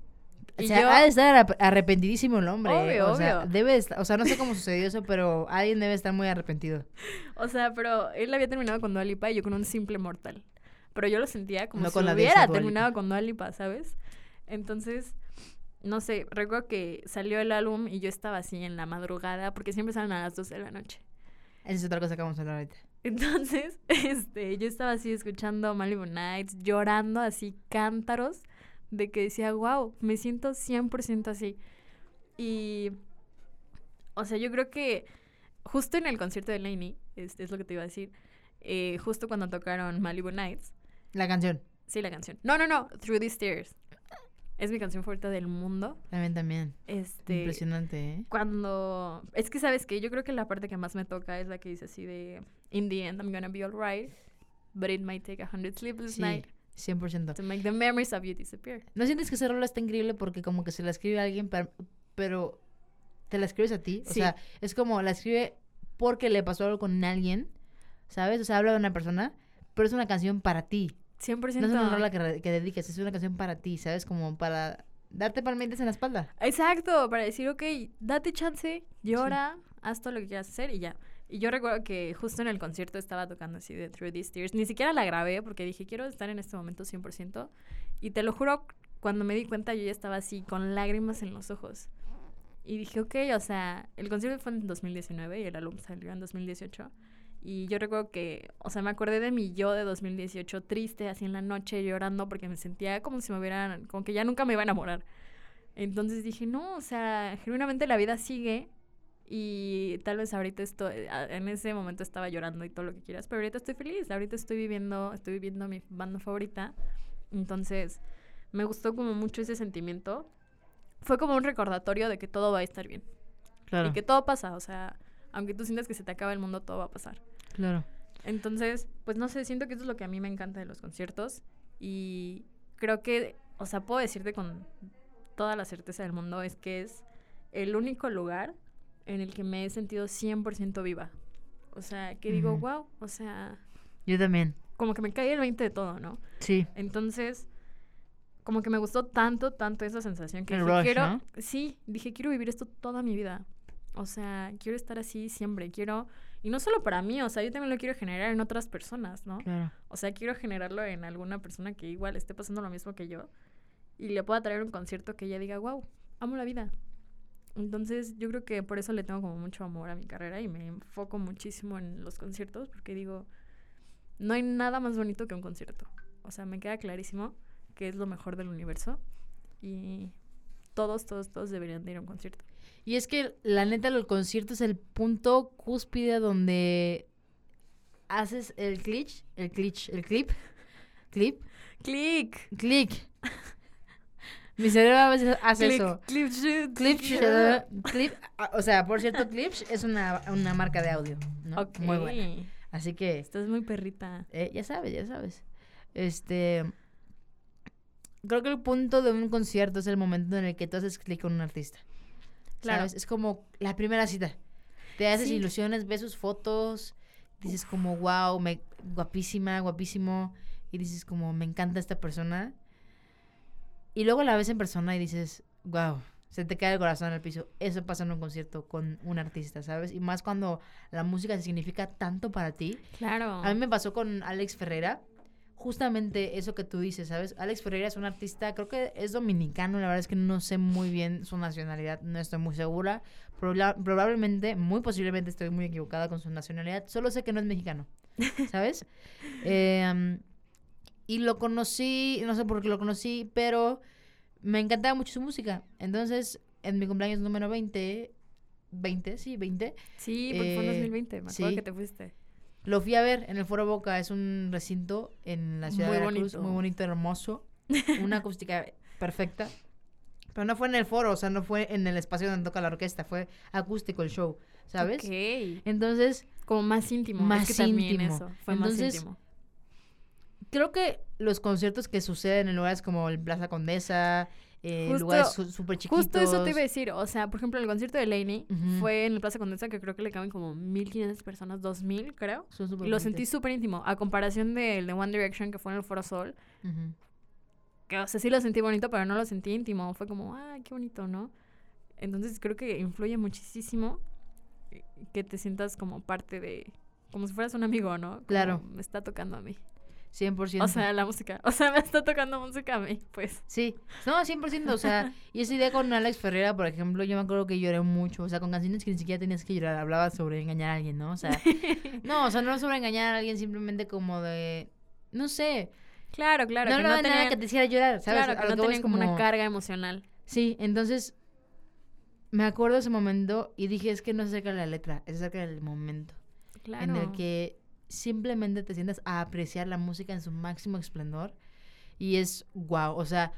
O sea,
yo-
ha de estar arrep- arrepentidísimo el hombre. ¿eh?
Obvio,
o sea,
obvio.
debe estar- o sea, no sé cómo sucedió eso, pero alguien debe estar muy arrepentido.
O sea, pero él había terminado con Dua Lipa y yo con un simple mortal. Pero yo lo sentía como
No
si
con la
hubiera terminado con Dua Lipa, ¿sabes? Entonces, no sé, recuerdo que salió el álbum y yo estaba así en la madrugada, porque siempre salen a las 12 de la noche.
Esa es otra cosa que vamos a hablar ahorita.
Entonces, este, yo estaba así escuchando Malibu Nights, llorando así cántaros, de que decía, wow, me siento 100% así. Y, o sea, yo creo que justo en el concierto de Lainey, este es lo que te iba a decir, eh, justo cuando tocaron Malibu Nights,
La canción.
sí, la canción. No, no, no, Through These Tears. Es mi canción favorita del mundo.
También, también.
Este,
Impresionante, ¿eh?
cuando es que sabes que yo creo que la parte que más me toca es la que dice así de in the end I'm gonna be alright but it might take a hundred sleepless
Sí,
nights
100%.
to make the memories of you disappear
¿No sientes que esa rola está increíble porque como que se la escribe a alguien, pero, pero te la escribes a ti? O
Sí.
sea, es como la escribe porque le pasó algo con alguien, ¿sabes? O sea, habla de una persona, pero es una canción para ti.
100%
No es una rola que, que dediques, es una canción para ti, ¿sabes? Como para darte palmitas en la espalda.
exacto para decir ok date chance llora haz todo lo que quieras hacer y ya y yo recuerdo que justo en el concierto estaba tocando así de Through These Tears ni siquiera la grabé porque dije quiero estar en este momento 100% y te lo juro cuando me di cuenta yo ya estaba así con lágrimas en los ojos Y dije, ok, o sea, el concierto fue en 2019 y el álbum salió en 2018. Y yo recuerdo que, o sea, me acordé de mi yo de 2018 triste, así en la noche, llorando, porque me sentía como si me hubieran, como que ya nunca me iba a enamorar. Entonces dije, no, o sea, genuinamente la vida sigue y tal vez ahorita estoy, a- en ese momento estaba llorando y todo lo que quieras, pero ahorita estoy feliz, ahorita estoy viviendo, estoy viviendo mi banda favorita. Entonces, me gustó como mucho ese sentimiento. Fue como un recordatorio de que todo va a estar bien.
Claro.
Y que todo pasa, o sea, aunque tú sientas que se te acaba el mundo, todo va a pasar.
Claro.
Entonces, pues no sé, siento que eso es lo que a mí me encanta de los conciertos. Y creo que, o sea, puedo decirte con toda la certeza del mundo, es que es el único lugar en el que me he sentido 100% viva. O sea, que digo, wow, o sea,
Yo también.
como que me cae el 20 de todo, ¿no?
Sí.
Entonces, como que me gustó tanto, tanto esa sensación que
El
dije,
rush,
quiero,
¿no?
sí, dije, quiero vivir esto toda mi vida. O sea, quiero estar así siempre, quiero, y no solo para mí, o sea, yo también lo quiero generar en otras personas, ¿no?
Claro.
O sea, quiero generarlo en alguna persona que igual esté pasando lo mismo que yo y le pueda traer un concierto que ella diga, wow, amo la vida. Entonces, yo creo que por eso le tengo como mucho amor a mi carrera y me enfoco muchísimo en los conciertos porque digo, no hay nada más bonito que un concierto. O sea, me queda clarísimo que es lo mejor del universo y todos, todos, todos deberían de ir a un concierto.
Y es que la neta, el concierto es el punto cúspide donde haces el glitch, el glitch, el clip, clip,
¡Click!
click. Mi cerebro a veces hace
Click,
eso.
clip, shoot,
Clip, ah, o sea, por cierto, Clips es una, una marca de audio. Muy buena. Así que,
Estás muy perrita.
eh, ya sabes, ya sabes. Este, creo que el punto de un concierto es el momento en el que tú haces clic con un artista.
Claro.
¿Sabes? Es como la primera cita. Te haces
Sí.
ilusiones, ves sus fotos, dices como, wow, me, guapísima, guapísimo. Y dices como, me encanta esta persona. Y luego la ves en persona y dices, wow, se te cae el corazón en el piso. Eso pasa en un concierto con un artista, ¿sabes? Y más cuando la música significa tanto para ti.
Claro.
A mí me pasó con Alex Ferreira. Justamente eso que tú dices, ¿sabes? Alex Ferreira es un artista, creo que es dominicano, la verdad es que no sé muy bien su nacionalidad, no estoy muy segura. Proba- probablemente, muy posiblemente estoy muy equivocada con su nacionalidad, solo sé que no es mexicano, ¿sabes? Eh, y lo conocí, no sé por qué lo conocí, pero me encantaba mucho su música. Entonces, en mi cumpleaños número 20, 20, sí, 20,
Sí, porque fue en
Eh,
2020, me acuerdo
sí.
que te fuiste.
Lo fui a ver en el Foro Boca, es un recinto en la ciudad
Muy
de Veracruz,
bonito.
muy bonito, hermoso, una acústica perfecta. Pero no fue en el foro, o sea, no fue en el espacio donde toca la orquesta, fue acústico el show, ¿sabes?
Ok.
Entonces,
Como más íntimo. es
Más
que también
íntimo.
eso, fue
Entonces,
más íntimo.
Creo que los conciertos que suceden en lugares como el Plaza Condesa, eh,
Justo-
lugares su- súper chiquitos.
Justo eso te iba a decir. O sea, por ejemplo, el concierto de Lainey
Ujú.
fue en el Plaza Condesa, que creo que le caben como 1500 personas, 2000, creo.
son
lo sentí súper íntimo. A comparación del de One Direction, que fue en el Foro Sol, que, o sea, sí lo sentí bonito, pero no lo sentí íntimo. Fue como, ay, qué bonito, ¿no? Entonces creo que influye muchísimo que te sientas como parte de, como si fueras un amigo, ¿no? Como
Claro.
Me está tocando a mí.
100%.
O sea, la música. O sea, me está tocando música a mí, pues.
Sí, no, 100%, o sea, y esa idea con Alex Ferreira, por ejemplo, yo me acuerdo que lloré mucho, o sea, con canciones que ni siquiera tenías que llorar, hablaba sobre engañar a alguien, ¿no? O sea, no, o sea, no sobre engañar a alguien, simplemente como de, no sé,
Claro, claro.
no
que no
nada que te hiciera llorar, ¿sabes?
claro, que no tenían como una carga emocional.
Sí, entonces, me acuerdo de ese momento y dije, es que no es acerca de la letra, es acerca del momento,
Claro.
en el que simplemente te sientas a apreciar la música en su máximo esplendor y es wow, o sea,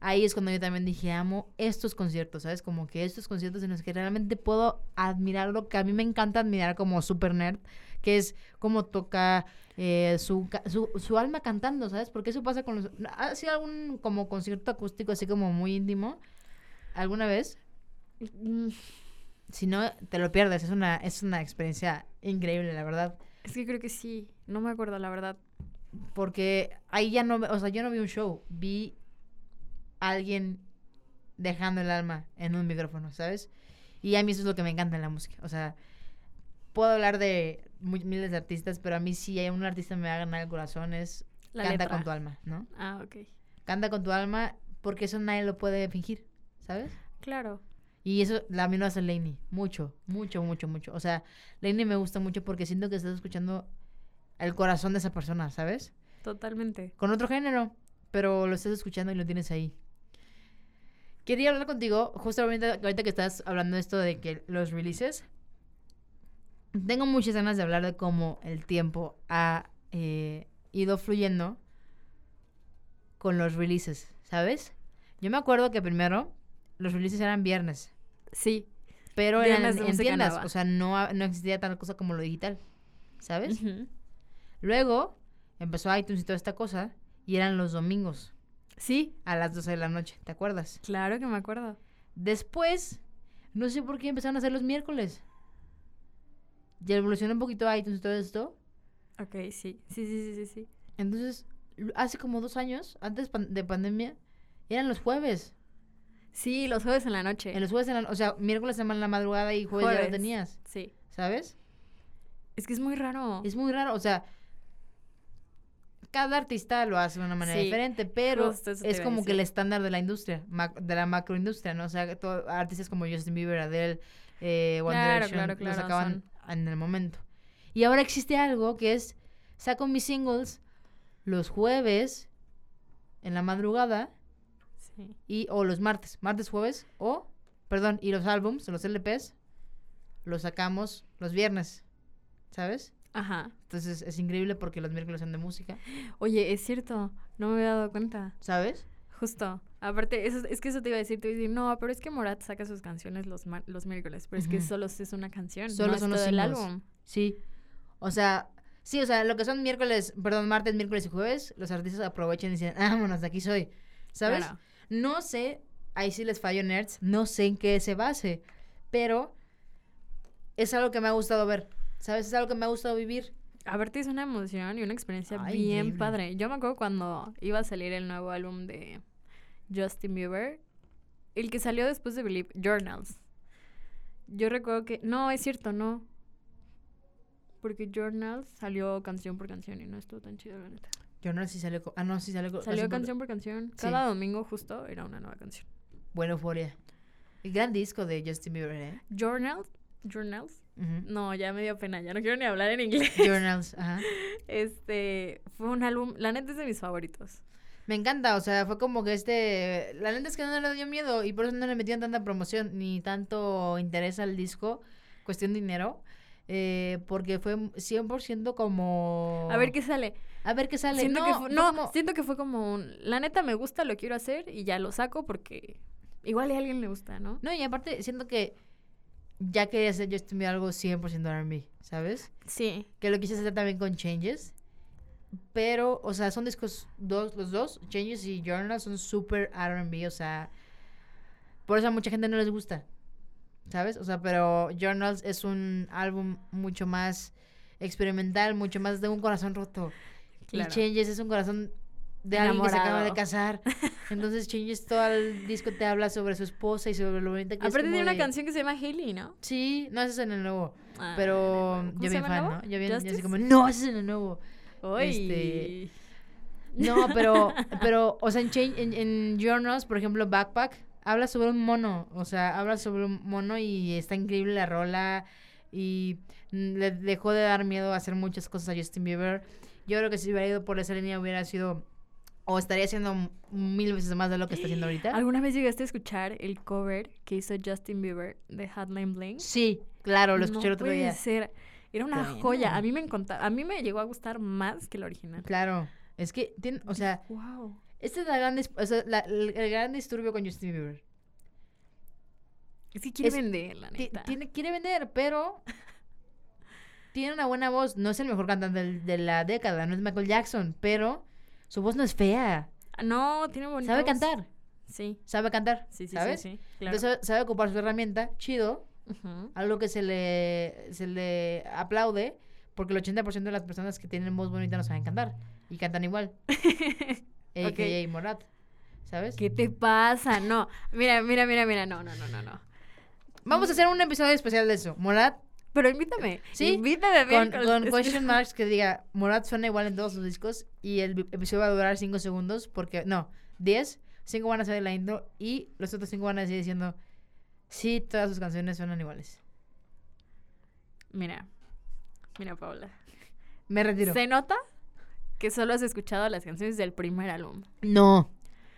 ahí es cuando yo también dije, amo estos conciertos, ¿sabes? Como que estos conciertos en los que realmente puedo admirar lo que a mí me encanta admirar como super nerd, que es cómo toca eh, su, su, su alma cantando, ¿sabes? Porque eso pasa con los... ¿Ha sido algún como concierto acústico así como muy íntimo? ¿Alguna vez?
Mm,
Si no, te lo pierdes, es una, es una experiencia increíble, la verdad.
Es que creo que sí. No me acuerdo, la verdad.
Porque ahí ya no, o sea, yo no vi un show, vi a alguien dejando el alma en un micrófono, ¿sabes? Y a mí eso es lo que me encanta en la música. O sea, puedo hablar de miles de artistas, pero a mí si hay un artista me va a ganar el corazón es
La
canta
letra.
con tu alma, ¿no?
Ah, ok.
Canta con tu alma porque eso nadie lo puede fingir, ¿sabes?
Claro.
Y eso mí lo hace Lainey. Mucho, mucho, mucho, mucho. O sea, Lainey me gusta mucho porque siento que estás escuchando el corazón de esa persona, ¿sabes?
Totalmente.
Con otro género, pero lo estás escuchando y lo tienes ahí. Quería hablar contigo, justo ahorita, ahorita que estás hablando de esto de que los releases. Tengo muchas ganas de hablar de cómo el tiempo ha eh, ido fluyendo con los releases, ¿sabes? Yo me acuerdo que primero los releases eran viernes,
Sí.
pero eran
Viernes
en,
de
en tiendas, o sea, no, no existía tal cosa como lo digital, ¿sabes? Luego empezó iTunes y toda esta cosa y eran los domingos
Sí,
a las 12 de la noche, ¿te acuerdas?
claro que me acuerdo.
Después, no sé por qué empezaron a hacer los miércoles. Y evolucionó un poquito iTunes y todo esto.
Ok, sí. Sí, sí, sí, sí, sí.
Entonces, hace como dos años, antes de pandemia, eran los jueves.
Sí, los jueves en la noche.
En los jueves, en la- o sea, miércoles en la madrugada y jueves, ya lo
Jueves.
tenías,
Sí.
¿sabes?
Es que es muy raro.
Es muy raro, o sea, cada artista lo hace de una manera
Sí,
diferente, pero es como que el estándar de la industria, de la macroindustria, ¿no? O sea, todo- artistas como Justin Bieber, Adele, eh, One
Claro,
Direction,
claro,
los
claro,
sacaban en el momento. Y ahora existe algo que es, saco mis singles los jueves en la madrugada
Sí.
y o los martes, martes, jueves, o, perdón, y los álbums, los LPs, los sacamos los viernes, ¿sabes?
Ajá.
Entonces es increíble porque los miércoles son de música,
Oye, es cierto. No me había dado cuenta.
¿sabes?
Justo. Aparte, eso, es que eso te iba a decir. Te iba a decir, no, pero es que Morat saca sus canciones los, mar- los miércoles. Pero es que solo es una canción.
Solo
no
son
es
los
todo el álbum.
Sí. O sea, sí, o sea, lo que son miércoles, perdón, martes, miércoles y jueves, los artistas aprovechan y dicen, vámonos, de aquí soy. ¿Sabes?
Claro.
No sé, ahí sí les fallo nerds, no sé en qué se base, pero es algo que me ha gustado ver. ¿Sabes? Es algo que me ha gustado vivir.
Aparte es una emoción y una experiencia
Ay,
bien padre. Yo me acuerdo cuando iba a salir el nuevo álbum de Justin Bieber, el que salió después de Believe, Journals. Yo recuerdo que... No, es cierto, no. Porque Journals salió canción por canción y no estuvo tan chido, la neta.
Yo no sé si salió. Ah, no, sí salió.
Salió canción por canción.
Sí.
Cada domingo justo era una nueva canción.
Buena euforia. El gran disco de Justin Bieber, ¿eh?
Journals. Journals.
Ujú.
No, ya me dio pena. Ya no quiero ni hablar en inglés.
Journals, ajá.
Este fue un álbum, la neta es de mis favoritos.
Me encanta, o sea, fue como que este... La neta es que no le dio miedo y por eso no le metían tanta promoción ni tanto interés al disco, cuestión de dinero, eh, porque fue 100% como...
A ver qué sale.
A ver qué sale.
Siento
no,
que fue,
fue
no,
como-
siento que fue como un, la neta me gusta, lo quiero hacer y ya lo saco porque igual a alguien le gusta, ¿no?
No, y aparte siento que ya quería hacer Justin Bieber algo 100% R&B, ¿sabes?
Sí.
Que lo quise hacer también con Changes. Pero, o sea, son discos dos, los dos, Changes y Journal, son súper R&B, o sea, por eso a mucha gente no les gusta, ¿sabes? O sea, pero Journals es un álbum mucho más experimental, mucho más de un corazón roto.
Claro.
Y Changes es un corazón de alguien que se acaba de
Enamorado.
casar. Entonces Changes todo el disco te habla sobre su esposa y sobre lo bonita que es.
Aparte tiene una
de-
canción que se llama Haley, ¿no?
Sí, no, ese es en el nuevo.
Ah,
Pero
¿cómo
yo bien fan? ¿no? Yo bien, yo así como, no, ese es en el nuevo.
Uy.
este, No, pero, pero, o sea, en, Change, en, en Journals, por ejemplo, Backpack, habla sobre un mono. O sea, habla sobre un mono y está increíble la rola. Y le dejó de dar miedo a hacer muchas cosas a Justin Bieber. Yo creo que si hubiera ido por esa línea hubiera sido, o estaría haciendo mil veces más de lo que está haciendo ahorita.
¿Alguna vez llegaste a escuchar el cover que hizo Justin Bieber de Hotline Bling?
Sí, claro, lo escuché
no
el otro
puede
día.
ser. Era una joya. A mí me encanta, a mí me llegó a gustar más que el original.
Claro. Es que, tiene, o sea,
wow.
este es la gran dis- o sea, la- el, el gran disturbio con Justin Bieber.
Es que quiere
Es-
vender, la neta.
tiene, quiere vender, pero tiene una buena voz. No es el mejor cantante de la década, no es Michael Jackson, pero su voz no es fea.
No, tiene bonita
Sabe
voz.
cantar,
Sí,
sabe cantar,
sí, sí,
¿sabes?
sí, sí, claro.
Entonces sabe, ocupar su herramienta, chido, algo que se le, se le aplaude, porque el 80% de las personas que tienen voz bonita no saben cantar y cantan igual. A.K.A. Morat, ¿sabes?
¿Qué te pasa? No, mira, mira, mira, mira, no, no, no, no, no.
Vamos a hacer un episodio especial de eso. Morat
Pero invítame.
Sí,
invítame.
con, con
Es-
question marks que diga Morat suena igual en todos sus discos y el episodio va a durar 5 segundos porque, no, 10, 5 van a ser de la intro y los otros 5 van a seguir diciendo, sí, todas sus canciones suenan iguales.
Mira, mira, Paula.
Me retiro.
Se nota que solo has escuchado las canciones del primer álbum.
No,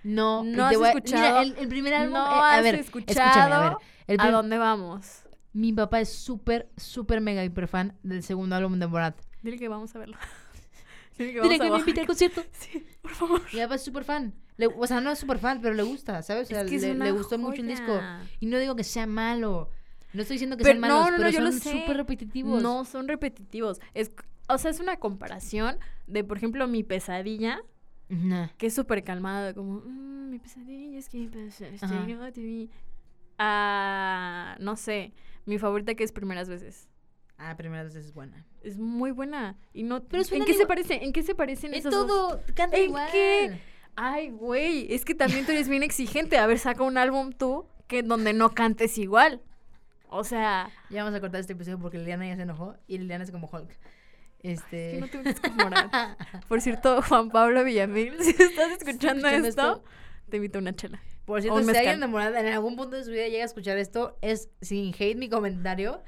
no.
No has
a-
escuchado-
Mira, el, el primer álbum,
no
eh, a
has
ver,
escuchado
escúchame, a ver. El
¿A dónde vamos?
Mi papá es súper, súper mega hiper fan del segundo álbum de Morat.
Dile que vamos a verlo. Dile que
Dile
vamos
que
a
me invite al concierto.
Sí, por favor.
Mi papá es súper fan. Le- o sea, no es súper fan, pero le gusta, ¿sabes? O sea,
Es que
le, gustó mucho el disco. Y no digo que sea malo. No estoy diciendo que
Pero-
sean malos,
no, no, no,
pero
yo lo
son súper repetitivos.
No, son repetitivos. Es, o sea, es una comparación de, por ejemplo, mi pesadilla,
Nah.
que es súper calmada, como, "Mm, mi pesadilla es que no te vi". A, no sé, mi favorita que es Primeras Veces.
Ah, primera vez es buena.
Es muy buena. Y no,
Pero
¿En qué se parece? ¿En qué se parecen
En
esas dos?
todo, canta
¿En
igual.
qué? Ay, güey, es que también tú eres bien exigente. A ver, saca un álbum tú que donde no cantes igual. O sea,
Ya vamos a cortar este episodio porque Liliana ya se enojó y Liliana es como Hulk. Este.
que no te Morat. Por cierto, Juan Pablo Villamil, si estás escuchando,
escuchando
esto,
esto?
te invito a una chela.
Por cierto, si
mezcal.
alguien de Morada en algún punto de su vida llega a escuchar esto, es sin hate mi comentario.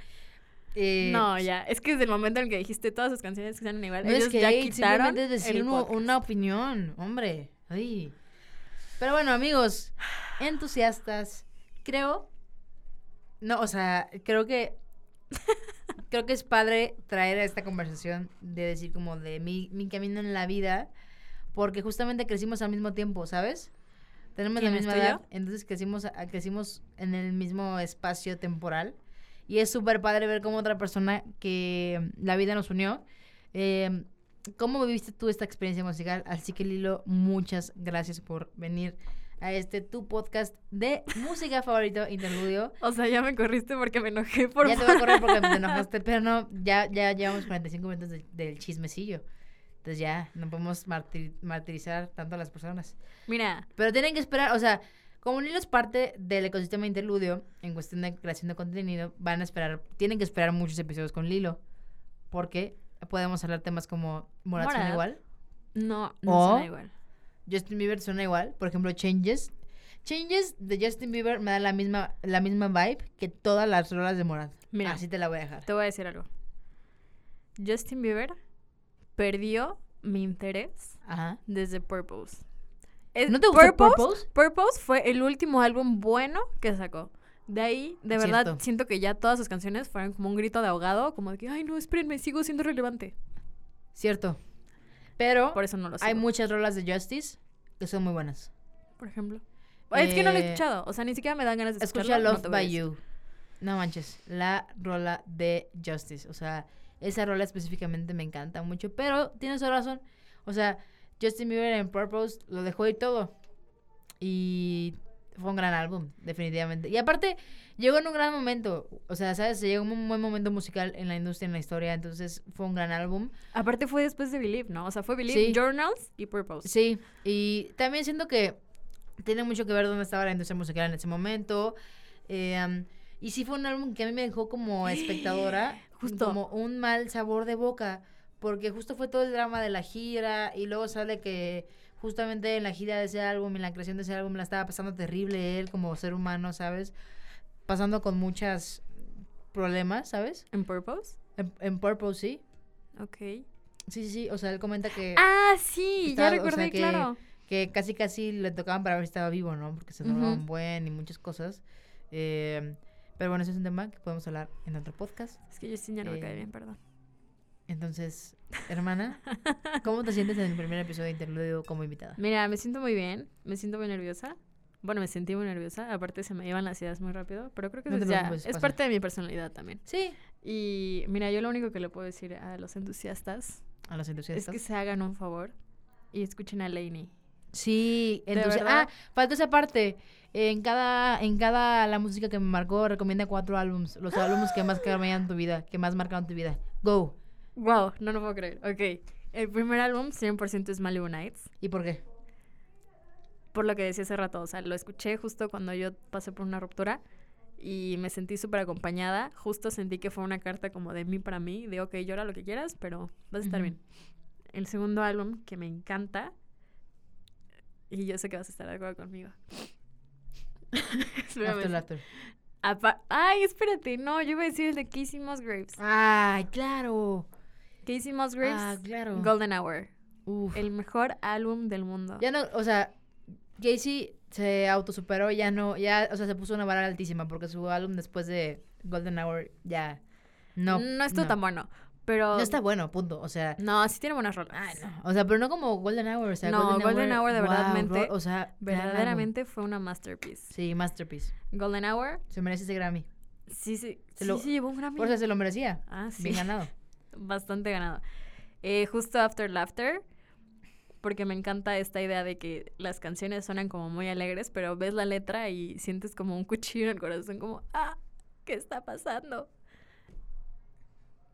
Eh,
no, ya, es que desde el momento en el que dijiste todas sus canciones que suenan igual,
No
ellos
es que
ya
hate,
quitaron
es decir uno- una opinión, hombre. Ay. Pero bueno, amigos, entusiastas, creo. No, o sea, creo que. creo que es padre traer a esta conversación de decir como de mi, mi camino en la vida. Porque justamente crecimos al mismo tiempo, ¿sabes? Tenemos la
¿Quién,
misma
yo?
edad, entonces crecimos, a- crecimos en el mismo espacio temporal. Y es súper padre ver cómo otra persona que la vida nos unió. eh, ¿Cómo viviste tú esta experiencia musical? Así que Lilo, muchas gracias por venir a este tu podcast de música favorito interludio.
O sea, ya me corriste porque me enojé por
ya te voy a correr porque te enojaste, pero no, ya, ya llevamos 45 minutos de- del chismecillo. Entonces ya, no podemos martir- martirizar tanto a las personas.
Mira,
Pero tienen que esperar, o sea, como Lilo es parte del ecosistema interludio en cuestión de creación de contenido, van a esperar, tienen que esperar muchos episodios con Lilo. Porque podemos hablar temas como Morat suena
Morat.
igual,
no, no
O-
suena igual.
Justin Bieber suena igual, por ejemplo, Changes. Changes de Justin Bieber me da la misma, la misma vibe que todas las rolas de Morat.
Mira.
Así te la voy a dejar.
Te voy a decir algo. Justin Bieber perdió mi interés
Ajá.
desde Purpose. Es-
¿No te gustó
Purpose?
Purpose?
Purpose fue el último álbum bueno que sacó. De ahí, de verdad, siento que ya todas sus canciones fueron como un grito de ahogado, como de que, ay, no, espérenme, sigo siendo relevante.
Cierto. Pero
Por eso no lo
hay muchas rolas de Justice que son muy buenas.
Por ejemplo. Es que no lo he escuchado. O sea, ni siquiera me dan ganas de
Escucha
escucharlo. no
Love by. You. No manches, la rola de Justice. O sea, esa rola específicamente me encanta mucho. Pero tienes razón. O sea, Justin Bieber en Purpose lo dejó ir todo. Y fue un gran álbum, definitivamente. Y aparte, llegó en un gran momento. O sea, ¿sabes? Llegó en un buen momento musical en la industria, en la historia. Entonces, fue un gran álbum.
Aparte fue después de Believe, ¿no? O sea, fue Believe,
Sí.
Journals y Purpose.
Sí, y también siento que tiene mucho que ver dónde estaba la industria musical en ese momento. Eh, um, y sí fue un álbum que a mí me dejó como espectadora
Justo.
como un mal sabor de boca, porque justo fue todo el drama de la gira y luego sale que justamente en la gira de ese álbum, en la creación de ese álbum, la estaba pasando terrible él como ser humano, ¿sabes? Pasando con muchos problemas, ¿sabes?
¿En Purpose?
En, en Purple, sí.
Ok.
Sí, sí, sí. O sea, él comenta que...
Ah, sí,
Estaba-
ya
o sea,
recordé,
que-
claro.
que casi casi le tocaban para ver si estaba vivo, ¿no? Porque se drogaban
Ujú.
buen y muchas cosas. Eh, pero bueno, ese es un tema que podemos hablar en otro podcast.
Es que Justin ya no me cae
eh,
bien, perdón.
Entonces, hermana, ¿cómo te sientes en el primer episodio de Interludio como invitada?
Mira, me siento muy bien, me siento muy nerviosa. Bueno, me sentí muy nerviosa, aparte se me iban las ideas muy rápido, pero creo que
No
eso es ya, es
pasa.
parte de mi personalidad también.
Sí,
Y mira, yo lo único que le puedo decir a los entusiastas
a los
es
entusiastas.
que se hagan un favor y escuchen a Lainey.
Sí,
¿De
entonces, ah, falta esa parte. En cada, en cada la música que me marcó, recomienda cuatro álbums. Los álbumes que más cambiaron tu vida, que más marcaron tu vida. Go.
Wow, no lo puedo creer. Ok, el primer álbum 100% es Malibu Nights.
¿Y por qué?
por lo que decía hace rato, o sea, lo escuché justo cuando yo pasé por una ruptura y me sentí súper acompañada. Justo sentí que fue una carta como de mí para mí, de ok, llora lo que quieras, pero vas a estar bien. El segundo álbum que me encanta, y yo sé que vas a estar de acuerdo conmigo.
After.
Apa- Ay, espérate, no, yo iba a decir el de Casey Musgraves.
Ay, claro.
Casey Musgraves,
Ah, claro.
Golden Hour,
Uf.
el mejor álbum del mundo.
Ya no, o sea, Casey se autosuperó, ya no, ya, o sea, se puso una vara altísima porque su álbum después de Golden Hour ya no.
no estuvo tan bueno, pero...
No está bueno, punto. O sea,
No, sí tiene buenas rolas.
ay, no. O sea, pero no como Golden Hour, o sea,
No, Golden Hour de
wow,
verdadmente-
ro- o sea.
Verdaderamente fue una masterpiece.
Sí, masterpiece.
Golden Hour,
Se merece ese Grammy.
sí, sí,
Se
sí,
lo-
sí llevó un Grammy.
Por eso se lo merecía.
ah, sí,
Bien ganado.
bastante ganado. Eh, justo After Laughter, porque me encanta esta idea de que las canciones suenan como muy alegres, pero ves la letra y sientes como un cuchillo en el corazón, como, ah, ¿qué está pasando?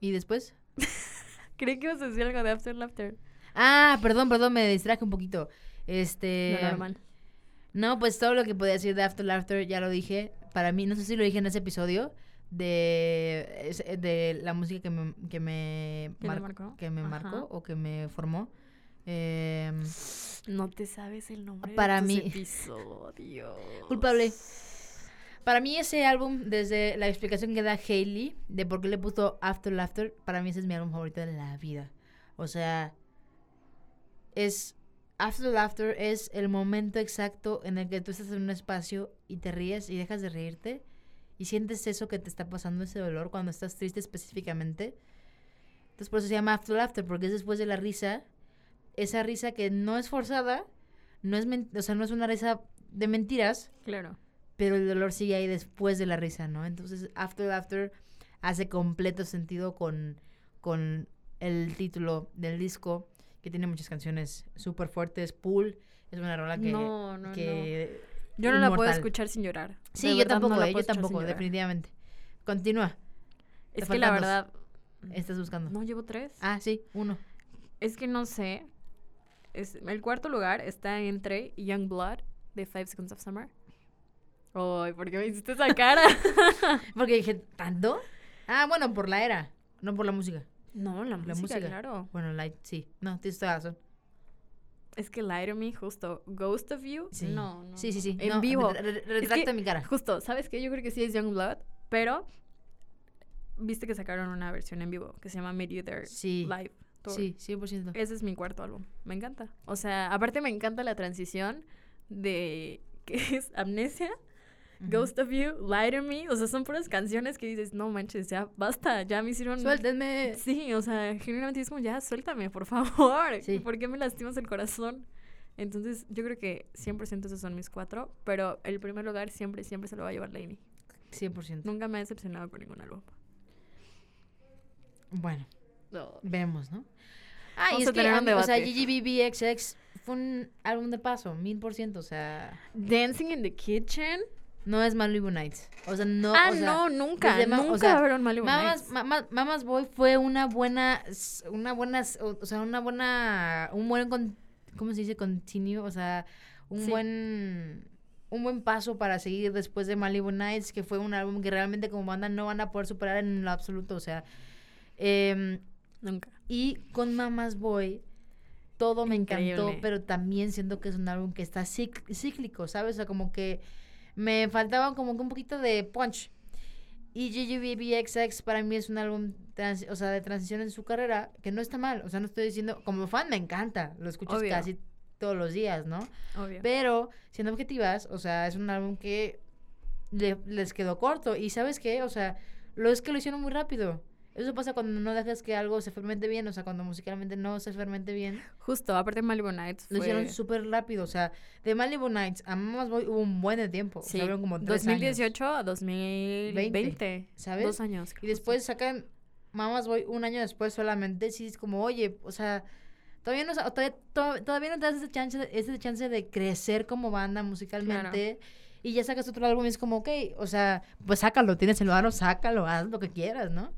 ¿Y después?
Creí que ibas a decir algo de After Laughter.
Ah, perdón, perdón, me distraje un poquito. Este.
Lo normal.
No, pues todo lo que podía decir de After Laughter ya lo dije. Para mí, no sé si lo dije en ese episodio de, de la música que me, que me,
¿Que le
mar-
marcó?
que me marcó o que me formó. Em,
No te sabes el nombre
Para
de tus
mí-
episodios.
culpable. Para mí ese álbum, desde la explicación que da Hailey de por qué le puso After Laughter, para mí ese es mi álbum favorito de la vida. O sea, es After Laughter es el momento exacto en el que tú estás en un espacio y te ríes y dejas de reírte y sientes eso que te está pasando, ese dolor cuando estás triste específicamente. Entonces por eso se llama After Laughter, porque es después de la risa, esa risa que no es forzada, no es, o sea, no es una risa de mentiras,
Claro.
Pero el dolor sigue ahí después de la risa, ¿no? Entonces, After Laughter hace completo sentido con, con el título del disco, que tiene muchas canciones súper fuertes. Pool es una rola que...
no, no, no. Yo no la puedo escuchar sin llorar.
Sí, yo
no
tampoco,
la
eh, yo tampoco, definitivamente. Continúa,
Es
Te
que la
dos.
verdad.
estás buscando.
No llevo tres.
Ah, sí, uno.
Es que no sé. Es, el cuarto lugar está entre Young Blood de Five Seconds of Summer. Ay, ¿por qué me hiciste esa cara?
Porque dije, ¿tanto? Ah, bueno, por la era, no por la música.
no, la,
La
música,
música.
claro.
Bueno, la, sí, no, tienes toda razón.
Es que to Me, justo. Ghost of You.
Sí.
No, no.
Sí, sí, sí.
En
No,
vivo.
re- re- retracta mi cara.
Justo, ¿sabes qué? Yo creo que sí es Young Blood, pero viste que sacaron una versión en vivo que se llama Meet You There
Sí.
Live. Tour.
Sí, 100%.
Ese es mi cuarto álbum. Me encanta. O sea, aparte me encanta la transición de que es Amnesia, Ghost of You, Lie to Me. O sea, son puras canciones que dices, no manches, ya basta, ya me hicieron.
Suéltenme.
Sí, o sea, genuinamente es como, ya, suéltame, por favor.
Sí.
¿Por qué me lastimas el corazón? Entonces, yo creo que 100% esos son mis cuatro, pero el primer lugar siempre, siempre se lo va a llevar Lainey.
100%.
Nunca me ha decepcionado con ningún álbum.
Bueno,
No.
vemos, ¿no? Ah,
Vamos
y
a
es que,
tener un
o sea. GGBBXX fue un álbum de paso, mil por ciento, o sea,
Dancing in the Kitchen.
No es Malibu Nights. O sea, no.
ah,
o sea,
no, nunca.
desde o
nunca
sea,
un Malibu
Mamas,
Nights.
Mamas, Mamas Boy fue una buena, una buena, o sea, una buena, un buen, con- ¿cómo se dice? Continuo, o sea, un
Sí.
buen, un buen paso para seguir después de Malibu Nights, que fue un álbum que realmente como banda no van a poder superar en lo absoluto, o sea, em,
Nunca.
y con Mamas Boy todo me encantó, pero también siento que es un álbum que está cíclico, ¿sabes? O sea, como que me faltaba como que un poquito de punch. Y GGBBXX para mí es un álbum trans- o sea, de transición en su carrera que no está mal. O sea, no estoy diciendo, como fan me encanta, lo escuchas
Obvio.
casi todos los días, ¿no?
Obvio.
Pero, siendo objetivas, o sea, es un álbum que le- les quedó corto. Y ¿sabes qué? O sea, lo es que lo hicieron muy rápido. Eso pasa cuando no dejas que algo se fermente bien, o sea, cuando musicalmente no se fermente bien.
Justo, aparte Malibu Nights
Lo
fue...
hicieron súper rápido, o sea, de Malibu Nights a Mamas Boy hubo un buen de tiempo. O sea,
Sí,
fueron como tres
2018
años,
a 2020.
¿sabes?
Dos años.
Y después sacan Mamas Boy un año después solamente. Sí, es como, oye, o sea, todavía no, todavía, to- todavía no te das ese chance, de- ese chance de crecer como banda musicalmente. Y ya sacas otro álbum y es como, ok, o sea, pues sácalo, tienes el varo, sácalo, haz lo que quieras, ¿no?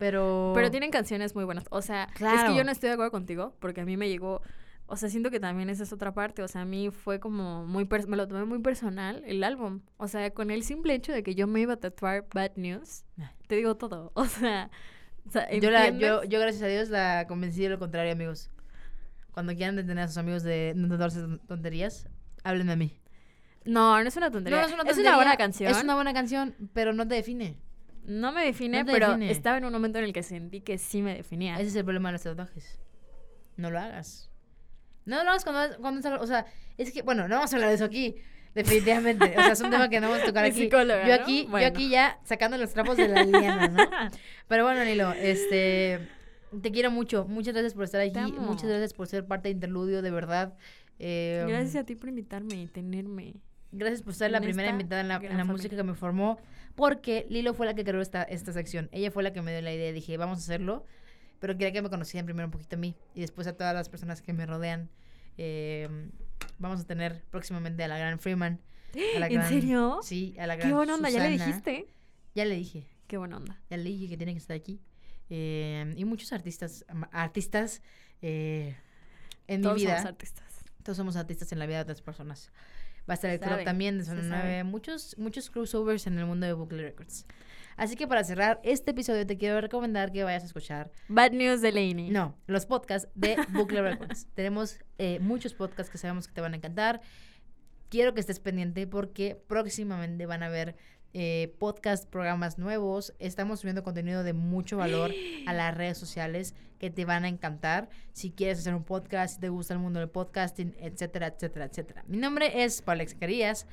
Pero...
Pero tienen canciones muy buenas. O sea, es que yo no estoy de acuerdo contigo porque a mí me llegó. O sea, siento que también esa es otra parte. O sea, a mí fue como muy. me lo tomé muy personal el álbum. O sea, con el simple hecho de que yo me iba a tatuar Bad News,
Ay.
te digo todo. O sea. o sea,
Yo, la, yo, yo, gracias a Dios, la convencí de lo contrario, amigos. Cuando quieran detener a sus amigos de no darse tonterías, háblenme a mí.
No, no es una tontería.
No, no es una
Es
tontería,
una buena canción.
Es una buena canción, pero no te define.
No me define,
No
pero
define.
estaba en un momento en el que sentí que sí me definía.
Ese es el problema de los tatuajes. No lo hagas. No lo hagas cuando, cuando O sea, es que, bueno, no vamos a hablar de eso aquí. Definitivamente. O sea, es un tema que no vamos a tocar aquí.
psicóloga,
yo
¿no?
aquí,
Bueno.
yo aquí ya sacando los trapos de la liana, ¿no? Pero bueno, Nilo, este. Te quiero mucho. Muchas gracias por estar aquí. Muchas gracias por ser parte de Interludio, de verdad. Eh,
Gracias a ti por invitarme y tenerme.
Gracias por ser la primera invitada en la, en música que me formó, porque Lilo fue la que creó esta, esta sección. Ella fue la que me dio la idea. Dije, vamos a hacerlo, pero quería que me conocieran primero un poquito a mí y después a todas las personas que me rodean. Eh, vamos a tener próximamente a la gran Freeman. a la
¿En
gran-
serio?
Sí, a la gran
Qué buena onda, ¿ya le dijiste?
Ya le dije,
Qué buena onda.
ya le dije que tiene que estar aquí. Eh, y muchos artistas, artistas eh, en
Todos
mi vida.
somos artistas.
Todos somos artistas en la vida de otras personas. Va a estar el club también de Zona
sabe.
9. Muchos, muchos crossovers en el mundo de Bucle Records. Así que para cerrar este episodio te quiero recomendar que vayas a escuchar,
Bad News de Laney.
no, los podcasts de Bucle Records. Tenemos eh, muchos podcasts que sabemos que te van a encantar. Quiero que estés pendiente porque próximamente van a haber eh, podcast, programas nuevos. Estamos subiendo contenido de mucho valor a las redes sociales que te van a encantar. Si quieres hacer un podcast, si te gusta el mundo del podcasting, etcétera, etcétera, etcétera. Mi nombre es Palex Carías,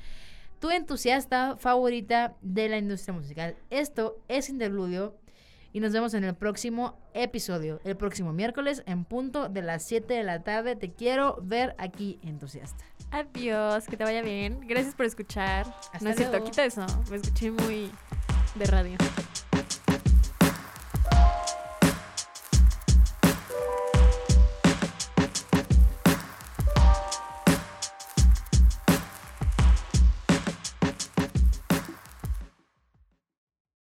tu entusiasta favorita de la industria musical. Esto es Interludio y nos vemos en el próximo episodio, el próximo miércoles en punto de las 7 de la tarde. Te quiero ver aquí, entusiasta.
Adiós, que te vaya bien. Gracias por escuchar.
Hasta
no es cierto, quita eso. Me escuché muy de radio.